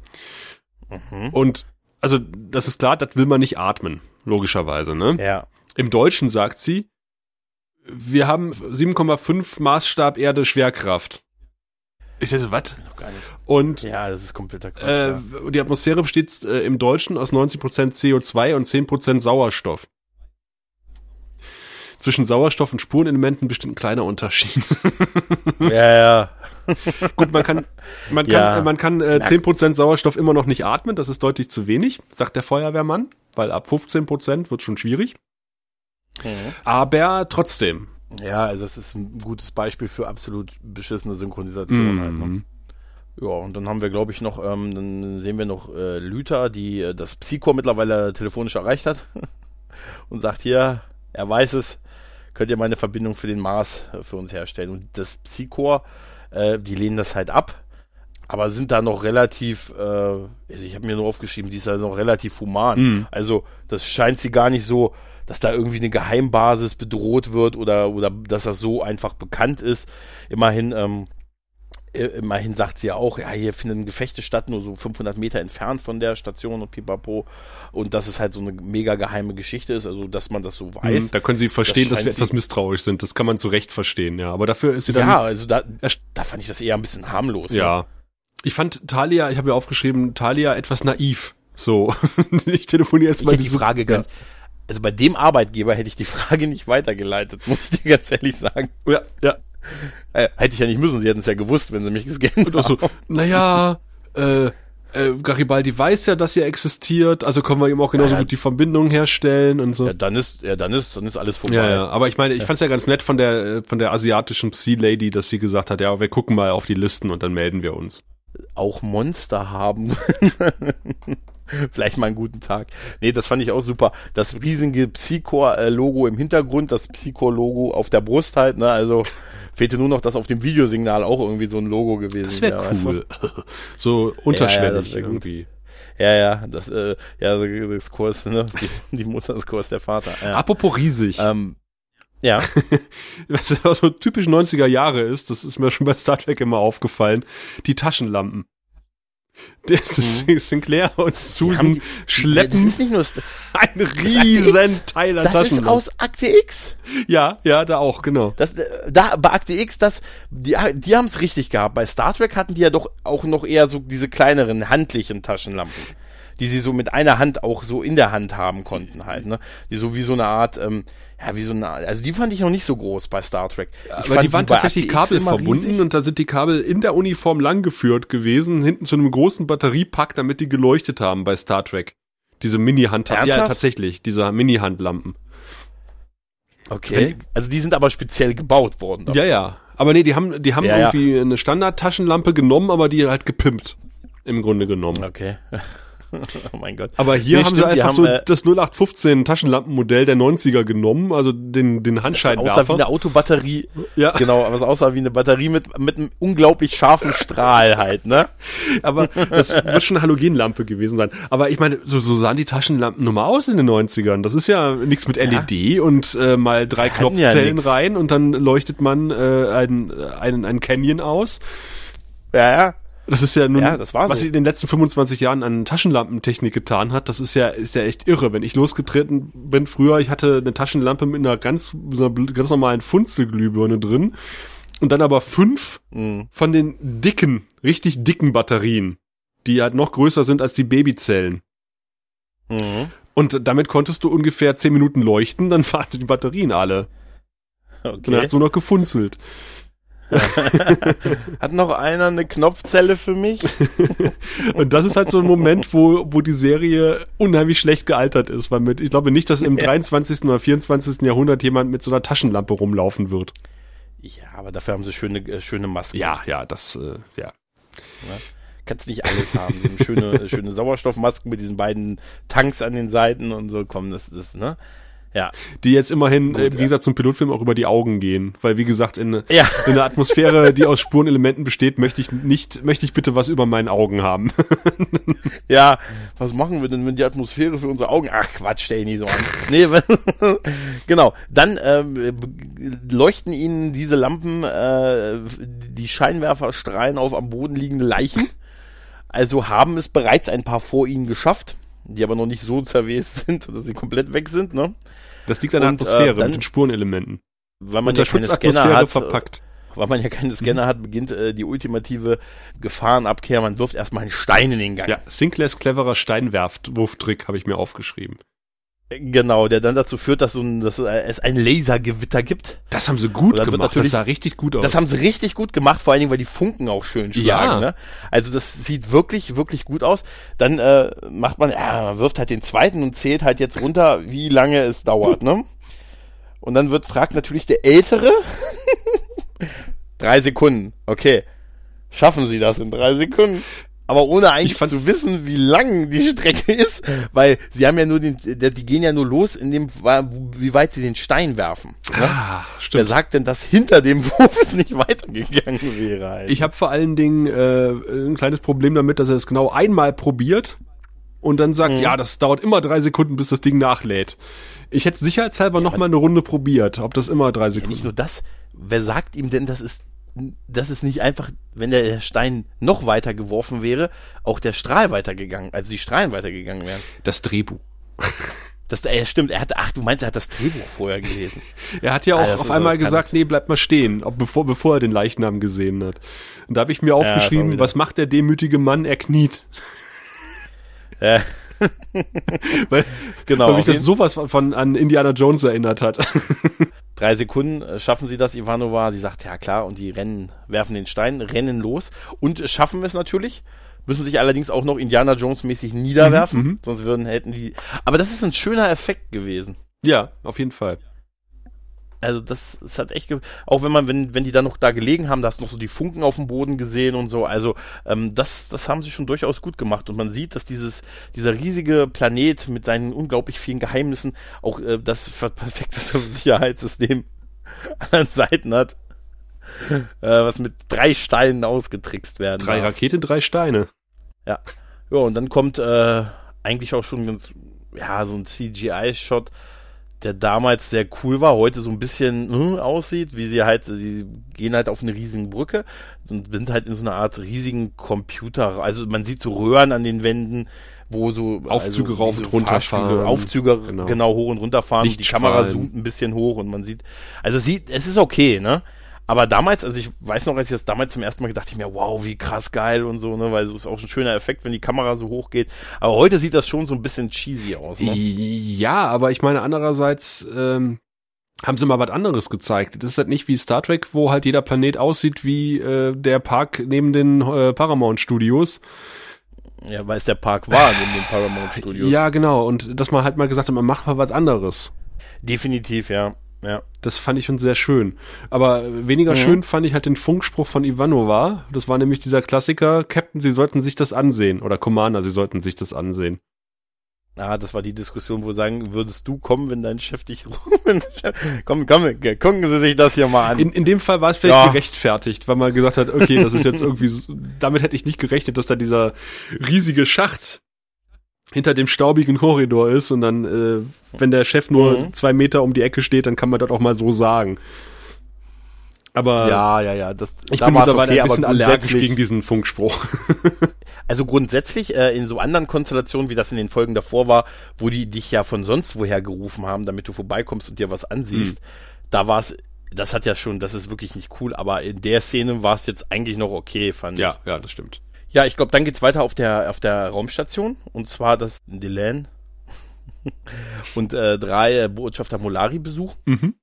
Mhm. Und also das ist klar, das will man nicht atmen, logischerweise. Ne? Ja. Im Deutschen sagt sie, wir haben 7,5 Maßstab Erde Schwerkraft. Ich so, was? Und ja, das ist kompletter Quatsch, äh, ja. die Atmosphäre besteht äh, im Deutschen aus 90% CO2 und 10% Sauerstoff zwischen Sauerstoff und Spurenelementen bestimmt ein kleiner Unterschied. ja, ja. Gut, man kann, man kann, ja. man kann äh, 10% Sauerstoff immer noch nicht atmen, das ist deutlich zu wenig, sagt der Feuerwehrmann, weil ab 15% wird schon schwierig. Mhm. Aber trotzdem. Ja, also das ist ein gutes Beispiel für absolut beschissene Synchronisation mhm. halt. Ne? Ja, und dann haben wir, glaube ich, noch, ähm, dann sehen wir noch äh, Lüther, die äh, das Psychor mittlerweile telefonisch erreicht hat und sagt hier, er weiß es, könnt ihr mal eine Verbindung für den Mars äh, für uns herstellen. Und das Psychor, äh, die lehnen das halt ab, aber sind da noch relativ, äh, also ich habe mir nur aufgeschrieben, die ist da noch relativ human. Mhm. Also das scheint sie gar nicht so, dass da irgendwie eine Geheimbasis bedroht wird oder, oder dass das so einfach bekannt ist. Immerhin ähm, äh, immerhin sagt sie ja auch, ja, hier finden Gefechte statt, nur so 500 Meter entfernt von der Station und pipapo. Und dass es halt so eine mega geheime Geschichte ist, also dass man das so weiß. Mhm, da können sie verstehen, das dass wir etwas misstrauisch sind. Das kann man zu Recht verstehen, ja. Aber dafür ist sie dann. Ja, also da, da fand ich das eher ein bisschen harmlos. Ja. ja. Ich fand Talia, ich habe ja aufgeschrieben, Talia etwas naiv. So. ich telefoniere erstmal. die Frage ja. Also bei dem Arbeitgeber hätte ich die Frage nicht weitergeleitet, muss ich dir ganz ehrlich sagen. Ja, ja. Äh, hätte ich ja nicht müssen, sie hätten es ja gewusst, wenn sie mich gescannt Und auch so, naja, äh, äh, Garibaldi weiß ja, dass ihr existiert, also können wir ihm auch genauso ja, gut die Verbindung herstellen und so. Ja, dann ist, ja, dann ist, dann ist alles vorbei. Ja, ja, aber ich meine, ich ja. fand's ja ganz nett von der, von der asiatischen Sea-Lady, dass sie gesagt hat, ja, wir gucken mal auf die Listen und dann melden wir uns. Auch Monster haben. Vielleicht mal einen guten Tag. Nee, das fand ich auch super. Das riesige Psychor-Logo im Hintergrund, das Psychor-Logo auf der Brust halt, ne, also Fehlte nur noch, dass auf dem Videosignal auch irgendwie so ein Logo gewesen wäre. Das wäre cool. Weißt du? so unterschwellig ja, ja, irgendwie. Ja, ja, das, äh, ja, das Kurs, ne? Die, die Mutter des Kurs, der Vater. Ja. Apropos riesig. Ähm, ja. Was so typisch 90er Jahre ist, das ist mir schon bei Star Trek immer aufgefallen, die Taschenlampen. Der mhm. Sinclair und Susan die, schleppen das ist nicht nur ein riesen Teil an Das ist aus Akte X. Ja, ja, da auch, genau. Das, äh, da, bei Akte X, das, die, die haben es richtig gehabt. Bei Star Trek hatten die ja doch auch noch eher so diese kleineren, handlichen Taschenlampen die sie so mit einer Hand auch so in der Hand haben konnten halt, ne? Die so wie so eine Art, ähm, ja, wie so eine, also die fand ich noch nicht so groß bei Star Trek. Ich aber die waren tatsächlich Kabel verbunden riesig. und da sind die Kabel in der Uniform langgeführt gewesen, hinten zu einem großen Batteriepack, damit die geleuchtet haben bei Star Trek. Diese Mini-Handlampen. Ja, tatsächlich, diese Mini-Handlampen. Okay. Also die sind aber speziell gebaut worden. Dafür. Ja, ja. Aber nee, die haben, die haben ja, irgendwie ja. eine Standard-Taschenlampe genommen, aber die halt gepimpt. Im Grunde genommen. Okay. oh mein Gott. Aber hier nee, haben stimmt, sie einfach haben, so äh, das 0815 Taschenlampenmodell der 90er genommen, also den, den Handscheinwerfer. Das aussah wie eine Autobatterie. Ja. Genau, aber es aussah wie eine Batterie mit, mit einem unglaublich scharfen Strahl halt, ne? Aber das wird schon eine Halogenlampe gewesen sein. Aber ich meine, so, so sahen die Taschenlampen nun mal aus in den 90ern. Das ist ja nichts mit LED ja. und äh, mal drei Knopfzellen ja rein und dann leuchtet man äh, einen, einen, einen Canyon aus. Ja, ja. Das ist ja nun, ja, das war was sie in den letzten 25 Jahren an Taschenlampentechnik getan hat, das ist ja, ist ja echt irre. Wenn ich losgetreten bin früher, ich hatte eine Taschenlampe mit einer ganz, so einer ganz normalen Funzelglühbirne drin und dann aber fünf mhm. von den dicken, richtig dicken Batterien, die halt noch größer sind als die Babyzellen. Mhm. Und damit konntest du ungefähr zehn Minuten leuchten, dann waren die Batterien alle. Okay. Und dann hat so noch gefunzelt. Hat noch einer eine Knopfzelle für mich? und das ist halt so ein Moment, wo, wo die Serie unheimlich schlecht gealtert ist, weil mit, ich glaube nicht, dass im ja. 23. oder 24. Jahrhundert jemand mit so einer Taschenlampe rumlaufen wird. Ja, aber dafür haben sie schöne, äh, schöne Masken. Ja, ja, das, äh, ja. ja. Kannst nicht alles haben. schöne, schöne Sauerstoffmasken mit diesen beiden Tanks an den Seiten und so. Komm, das ist, ne? Ja. Die jetzt immerhin, Gut, äh, im Gegensatz ja. zum Pilotfilm, auch über die Augen gehen. Weil, wie gesagt, in, ja. in einer Atmosphäre, die aus Spurenelementen besteht, möchte ich nicht, möchte ich bitte was über meinen Augen haben. ja, was machen wir denn, wenn die Atmosphäre für unsere Augen, ach Quatsch, stell nicht so an. nee, genau. Dann ähm, leuchten ihnen diese Lampen, äh, die Scheinwerfer strahlen auf am Boden liegende Leichen. Also haben es bereits ein paar vor ihnen geschafft die aber noch nicht so zerwest sind, dass sie komplett weg sind, ne? Das liegt an der Atmosphäre äh, dann, mit den Spurenelementen. Weil man ja keine Scanner hat, verpackt. weil man ja keine Scanner mhm. hat, beginnt äh, die ultimative Gefahrenabkehr. Man wirft erstmal einen Stein in den Gang. Ja, Sinclairs cleverer Steinwurftrick habe ich mir aufgeschrieben. Genau, der dann dazu führt, dass, so ein, dass es ein Lasergewitter gibt. Das haben sie gut gemacht, das sah richtig gut aus. Das haben sie richtig gut gemacht, vor allen Dingen, weil die Funken auch schön schlagen. Ja. Ne? Also das sieht wirklich, wirklich gut aus. Dann äh, macht man, ja, man wirft halt den zweiten und zählt halt jetzt runter, wie lange es dauert. ne? Und dann wird fragt natürlich der Ältere. drei Sekunden, okay. Schaffen Sie das in drei Sekunden? Aber ohne eigentlich zu wissen, wie lang die Strecke ist, weil sie haben ja nur den, die gehen ja nur los, in dem, wie weit sie den Stein werfen. Ne? Ah, stimmt. Wer sagt denn, dass hinter dem Wurf es nicht weitergegangen wäre? Halt? Ich habe vor allen Dingen äh, ein kleines Problem damit, dass er es genau einmal probiert und dann sagt, mhm. ja, das dauert immer drei Sekunden, bis das Ding nachlädt. Ich hätte sicherheitshalber ja, noch mal eine Runde probiert, ob das immer drei Sekunden. Ja, nicht nur das, wer sagt ihm denn, das ist dass es nicht einfach, wenn der Stein noch weiter geworfen wäre, auch der Strahl weitergegangen, also die Strahlen weitergegangen wären. Das Drehbuch. Das, äh, stimmt, er hat, ach, du meinst, er hat das Drehbuch vorher gelesen. er hat ja auch also, auf einmal gesagt, nee, bleib mal stehen, ob, bevor, bevor er den Leichnam gesehen hat. Und da habe ich mir aufgeschrieben, ja, was macht der demütige Mann? Er kniet. Ja. weil, genau, weil mich das sowas von, von an Indiana Jones erinnert hat. Drei Sekunden äh, schaffen sie das, Ivanova. Sie sagt, ja klar, und die rennen, werfen den Stein, rennen los und schaffen es natürlich. Müssen sich allerdings auch noch Indiana Jones mäßig niederwerfen, mhm, mhm, sonst würden, hätten die, aber das ist ein schöner Effekt gewesen. Ja, auf jeden Fall. Also das, das hat echt, auch wenn man, wenn, wenn die dann noch da gelegen haben, da hast du noch so die Funken auf dem Boden gesehen und so. Also ähm, das, das haben sie schon durchaus gut gemacht und man sieht, dass dieses, dieser riesige Planet mit seinen unglaublich vielen Geheimnissen auch äh, das perfekteste Sicherheitssystem an Seiten hat, äh, was mit drei Steinen ausgetrickst werden. Drei darf. Rakete, drei Steine. Ja. Ja, und dann kommt äh, eigentlich auch schon ganz, ja, so ein CGI-Shot der damals sehr cool war, heute so ein bisschen hm, aussieht, wie sie halt, sie gehen halt auf eine riesige Brücke und sind halt in so einer Art riesigen Computer, also man sieht so Röhren an den Wänden, wo so Aufzüge also, rauf und runter fahren. Aufzüge genau. genau hoch und runter fahren, die Kamera zoomt ein bisschen hoch und man sieht, also sieht, es ist okay, ne? Aber damals, also ich weiß noch, als ich das damals zum ersten Mal gedacht, ich mir, wow, wie krass geil und so, ne, weil es ist auch ein schöner Effekt, wenn die Kamera so hoch geht. Aber heute sieht das schon so ein bisschen cheesy aus, ne? Ja, aber ich meine, andererseits, ähm, haben sie mal was anderes gezeigt. Das ist halt nicht wie Star Trek, wo halt jeder Planet aussieht wie äh, der Park neben den äh, Paramount Studios. Ja, weil es der Park war neben den Paramount Studios. Ja, genau. Und dass man halt mal gesagt hat, man macht mal was anderes. Definitiv, ja. Ja. Das fand ich schon sehr schön. Aber weniger mhm. schön fand ich halt den Funkspruch von Ivanova. Das war nämlich dieser Klassiker, Captain, Sie sollten sich das ansehen. Oder Commander, Sie sollten sich das ansehen. Ah, das war die Diskussion, wo sagen, würdest du kommen, wenn dein Chef dich komm, komm, gucken Sie sich das hier mal an. In, in dem Fall war es vielleicht ja. gerechtfertigt, weil man gesagt hat, okay, das ist jetzt irgendwie, damit hätte ich nicht gerechnet, dass da dieser riesige Schacht hinter dem staubigen Korridor ist und dann, äh, wenn der Chef nur mhm. zwei Meter um die Ecke steht, dann kann man das auch mal so sagen. Aber ja, ja, ja, das, ich da bin mittlerweile okay, ein bisschen allergisch gegen diesen Funkspruch. also grundsätzlich äh, in so anderen Konstellationen, wie das in den Folgen davor war, wo die dich ja von sonst woher gerufen haben, damit du vorbeikommst und dir was ansiehst, mhm. da war es, das hat ja schon, das ist wirklich nicht cool, aber in der Szene war es jetzt eigentlich noch okay, fand ja, ich. Ja, ja, das stimmt. Ja, ich glaube, dann geht's weiter auf der auf der Raumstation und zwar das Delan und äh, drei Botschafter Molari besuchen. Mhm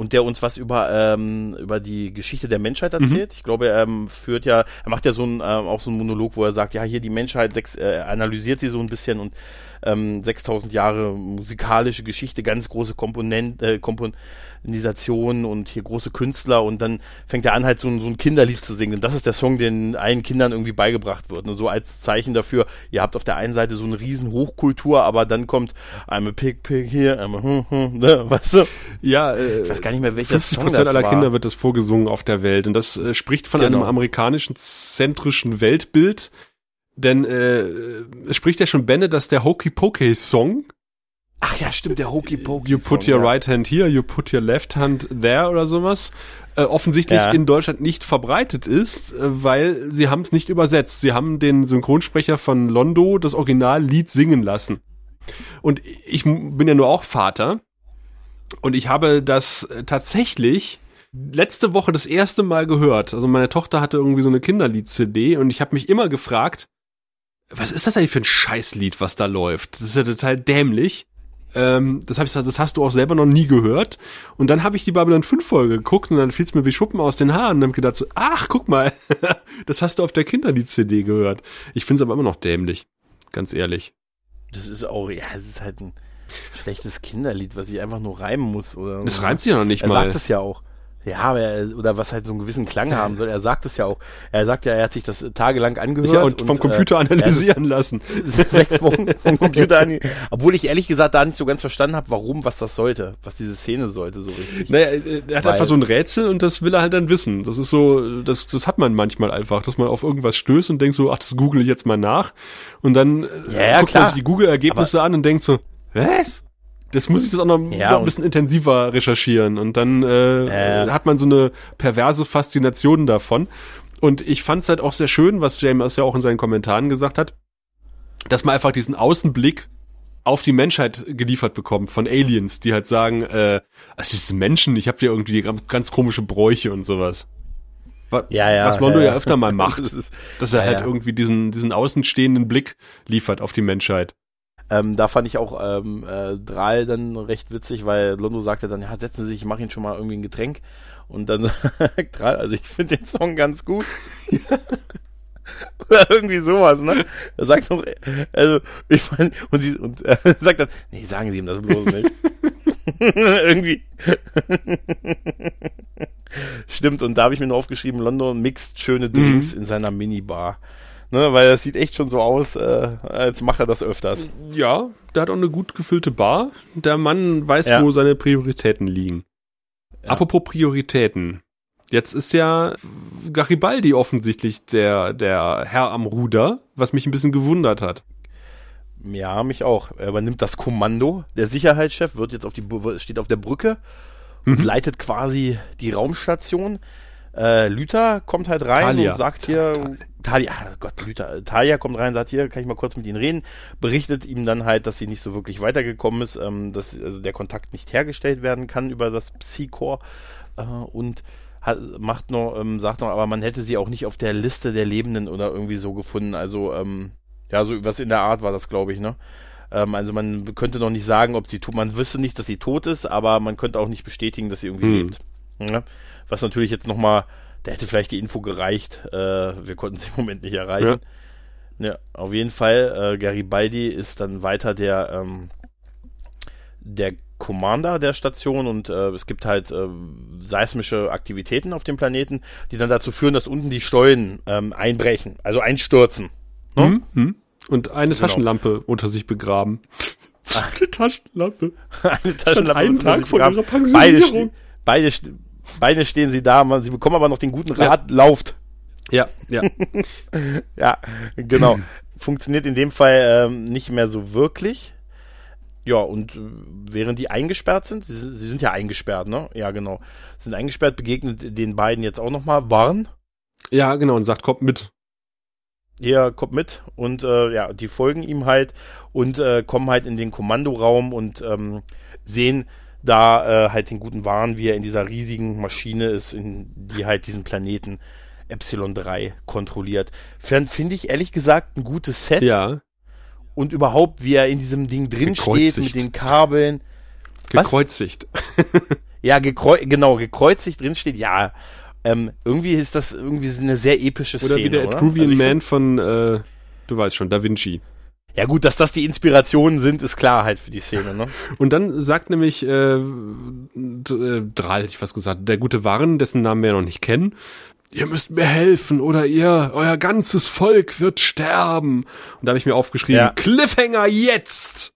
und der uns was über ähm, über die Geschichte der Menschheit mhm. erzählt. Mhm. Ich glaube, er ähm, führt ja, er macht ja so ein ähm, auch so ein Monolog, wo er sagt, ja hier die Menschheit sechs, äh, analysiert sie so ein bisschen und ähm, 6000 Jahre musikalische Geschichte, ganz große Komponent, äh, Kompon Organisation und hier große Künstler und dann fängt er an halt so ein, so ein Kinderlied zu singen und das ist der Song, den allen Kindern irgendwie beigebracht wird. Und so als Zeichen dafür, ihr habt auf der einen Seite so eine riesen Hochkultur, aber dann kommt I'm a pig pig hier, I'm a hm, hm, ne, weißt du? Ja, äh, ich weiß gar nicht mehr, welcher Song das aller war. Kinder wird das vorgesungen auf der Welt und das äh, spricht von genau. einem amerikanischen zentrischen Weltbild, denn äh, es spricht ja schon Benne, dass der Hokey Pokey Song Ach ja, stimmt, der Hokey Pokey. You put Song, your ja. right hand here, you put your left hand there oder sowas. Äh, offensichtlich ja. in Deutschland nicht verbreitet ist, äh, weil sie haben es nicht übersetzt. Sie haben den Synchronsprecher von Londo das Originallied singen lassen. Und ich bin ja nur auch Vater. Und ich habe das äh, tatsächlich letzte Woche das erste Mal gehört. Also meine Tochter hatte irgendwie so eine Kinderlied-CD und ich habe mich immer gefragt, was ist das eigentlich für ein Scheißlied, was da läuft? Das ist ja total dämlich. Ähm, das, hab ich, das hast du auch selber noch nie gehört. Und dann habe ich die Babylon 5 Folge geguckt und dann fiel es mir wie Schuppen aus den Haaren und habe gedacht so, ach, guck mal, das hast du auf der Kinderlied-CD gehört. Ich finde es aber immer noch dämlich, ganz ehrlich. Das ist auch, ja, es ist halt ein schlechtes Kinderlied, was ich einfach nur reimen muss. Oder es reimt sich ja noch nicht er mal. Er sagt es ja auch. Ja, aber er, oder was halt so einen gewissen Klang haben soll. Er sagt es ja auch. Er sagt ja, er hat sich das tagelang angehört. Ja, und vom und, Computer äh, analysieren lassen. Sechs Wochen vom Computer analysieren. Obwohl ich ehrlich gesagt da nicht so ganz verstanden habe, warum, was das sollte, was diese Szene sollte, so richtig. Naja, er hat Weil, einfach so ein Rätsel und das will er halt dann wissen. Das ist so, das, das hat man manchmal einfach, dass man auf irgendwas stößt und denkt so, ach, das google ich jetzt mal nach. Und dann ja, ja, guckt man sich die Google-Ergebnisse an und denkt so, was? Das muss ich das auch noch, ja, noch ein bisschen intensiver recherchieren und dann äh, äh. hat man so eine perverse Faszination davon. Und ich fand es halt auch sehr schön, was James ja auch in seinen Kommentaren gesagt hat, dass man einfach diesen Außenblick auf die Menschheit geliefert bekommt von Aliens, die halt sagen, äh, es ist Menschen, ich habe hier irgendwie ganz, ganz komische Bräuche und sowas. Was, ja, ja, was Londo ja, ja, öfter mal macht, das ist, dass er halt irgendwie diesen, diesen außenstehenden Blick liefert auf die Menschheit. Ähm, da fand ich auch ähm, äh, Drahl dann recht witzig, weil Londo sagte dann, ja, setzen Sie sich, ich mache Ihnen schon mal irgendwie ein Getränk. Und dann sagt Drahl, also ich finde den Song ganz gut. Oder irgendwie sowas, ne? Er sagt noch, also, ich fand, und sie, und er sagt dann, nee, sagen Sie ihm das bloß nicht. irgendwie. Stimmt, und da habe ich mir nur aufgeschrieben, London mixt schöne Drinks mhm. in seiner Minibar. Ne, weil das sieht echt schon so aus, äh, als macht er das öfters. Ja, der hat auch eine gut gefüllte Bar. Der Mann weiß, ja. wo seine Prioritäten liegen. Ja. Apropos Prioritäten. Jetzt ist ja Garibaldi offensichtlich der, der Herr am Ruder, was mich ein bisschen gewundert hat. Ja, mich auch. Er übernimmt das Kommando. Der Sicherheitschef wird jetzt auf die steht auf der Brücke mhm. und leitet quasi die Raumstation. Äh, Lüther kommt halt rein Talia. und sagt hier, Talia, oh Gott, Lüther, Talia kommt rein, sagt hier, kann ich mal kurz mit Ihnen reden, berichtet ihm dann halt, dass sie nicht so wirklich weitergekommen ist, ähm, dass also der Kontakt nicht hergestellt werden kann über das Psychor äh, und hat, macht noch, ähm, sagt noch, aber man hätte sie auch nicht auf der Liste der Lebenden oder irgendwie so gefunden, also ähm, ja, so was in der Art war das, glaube ich, ne? Ähm, also man könnte noch nicht sagen, ob sie tot, man wüsste nicht, dass sie tot ist, aber man könnte auch nicht bestätigen, dass sie irgendwie hm. lebt. Ja? Was natürlich jetzt nochmal, da hätte vielleicht die Info gereicht. Äh, wir konnten sie im Moment nicht erreichen. Ja, ja auf jeden Fall. Äh, Garibaldi ist dann weiter der, ähm, der Commander der Station und äh, es gibt halt äh, seismische Aktivitäten auf dem Planeten, die dann dazu führen, dass unten die Stollen ähm, einbrechen, also einstürzen. Ne? Mhm, mhm. Und eine genau. Taschenlampe unter sich begraben. Eine Taschenlampe. eine Taschenlampe. einen Tag vor ihrer Pensionierung. Beide, beide, beide stehen sie da, sie bekommen aber noch den guten Rat, ja. lauft. Ja, ja. ja, genau. Funktioniert in dem Fall ähm, nicht mehr so wirklich. Ja, und äh, während die eingesperrt sind, sie, sie, sind ja eingesperrt, ne? Ja, genau. Sind eingesperrt, begegnet den beiden jetzt auch nochmal Warn. Ja, genau, und sagt, kommt mit. Ja, kommt mit und äh, ja, die folgen ihm halt und äh, kommen halt in den Kommandoraum und ähm, sehen, da äh, halt den guten Wahn, wie er in dieser riesigen Maschine ist, in, die halt diesen Planeten Epsilon 3 kontrolliert. Finde ich ehrlich gesagt ein gutes Set. Ja. Und überhaupt, wie er in diesem Ding drin steht mit den Kabeln. Gekreuzigt. ja, gekreu genau, gekreuzigt drin steht, ja. Ähm, irgendwie ist das irgendwie eine sehr epische Szene. Oder wie der Etruvian also Man von, äh, du weißt schon, Da Vinci. Ja gut, dass das die Inspirationen sind, ist klar halt für die Szene, ne? Und dann sagt nämlich äh, äh, Dral, ich fast gesagt, der gute Warren, dessen Namen wir noch nicht kennen, ihr müsst mir helfen oder ihr, euer ganzes Volk wird sterben. Und da habe ich mir aufgeschrieben, ja. Cliffhanger jetzt!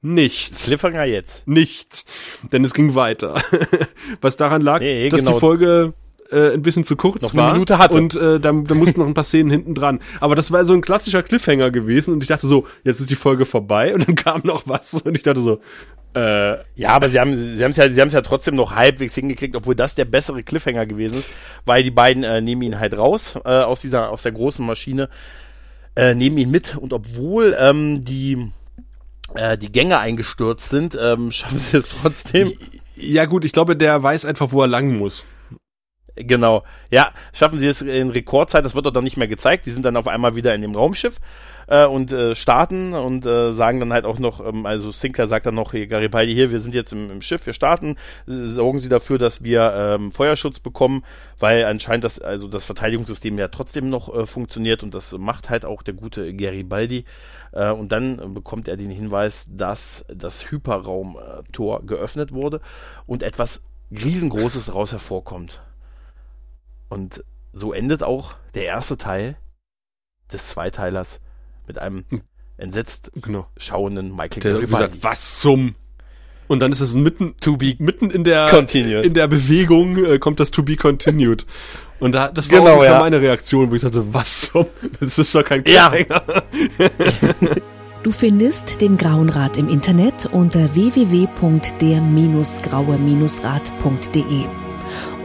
Nichts. Cliffhanger jetzt. Nichts. Denn es ging weiter. Was daran lag, nee, dass genau. die Folge äh, ein bisschen zu kurz noch war. Eine Minute hatte. Und äh, da, da mussten noch ein paar Szenen hinten dran. Aber das war so ein klassischer Cliffhanger gewesen und ich dachte so, jetzt ist die Folge vorbei und dann kam noch was und ich dachte so, äh, ja, aber sie haben sie haben es ja sie haben es ja trotzdem noch halbwegs hingekriegt, obwohl das der bessere Cliffhanger gewesen ist, weil die beiden äh, nehmen ihn halt raus äh, aus dieser aus der großen Maschine, äh, nehmen ihn mit und obwohl ähm, die äh, die Gänge eingestürzt sind, ähm, schaffen sie es trotzdem. Ja gut, ich glaube, der weiß einfach, wo er lang muss. Genau. Ja, schaffen sie es in Rekordzeit, das wird doch dann nicht mehr gezeigt. Die sind dann auf einmal wieder in dem Raumschiff äh, und äh, starten und äh, sagen dann halt auch noch, ähm, also Sinclair sagt dann noch, hier, Garibaldi hier, wir sind jetzt im, im Schiff, wir starten, sorgen Sie dafür, dass wir ähm, Feuerschutz bekommen, weil anscheinend das, also das Verteidigungssystem ja trotzdem noch äh, funktioniert und das macht halt auch der gute Garibaldi. Äh, und dann bekommt er den Hinweis, dass das Hyperraumtor geöffnet wurde und etwas riesengroßes raus hervorkommt. Und so endet auch der erste Teil des Zweiteilers mit einem hm. entsetzt genau. schauenden Michael der gesagt, was zum und dann ist es mitten to be mitten in der continued. in der Bewegung äh, kommt das to be continued. Und da, das war genau, auch ja. meine Reaktion, wo ich sagte, was zum, das ist doch kein Cliffhanger. Ja. Du findest den Grauen Rat im Internet unter www.der-graue-rat.de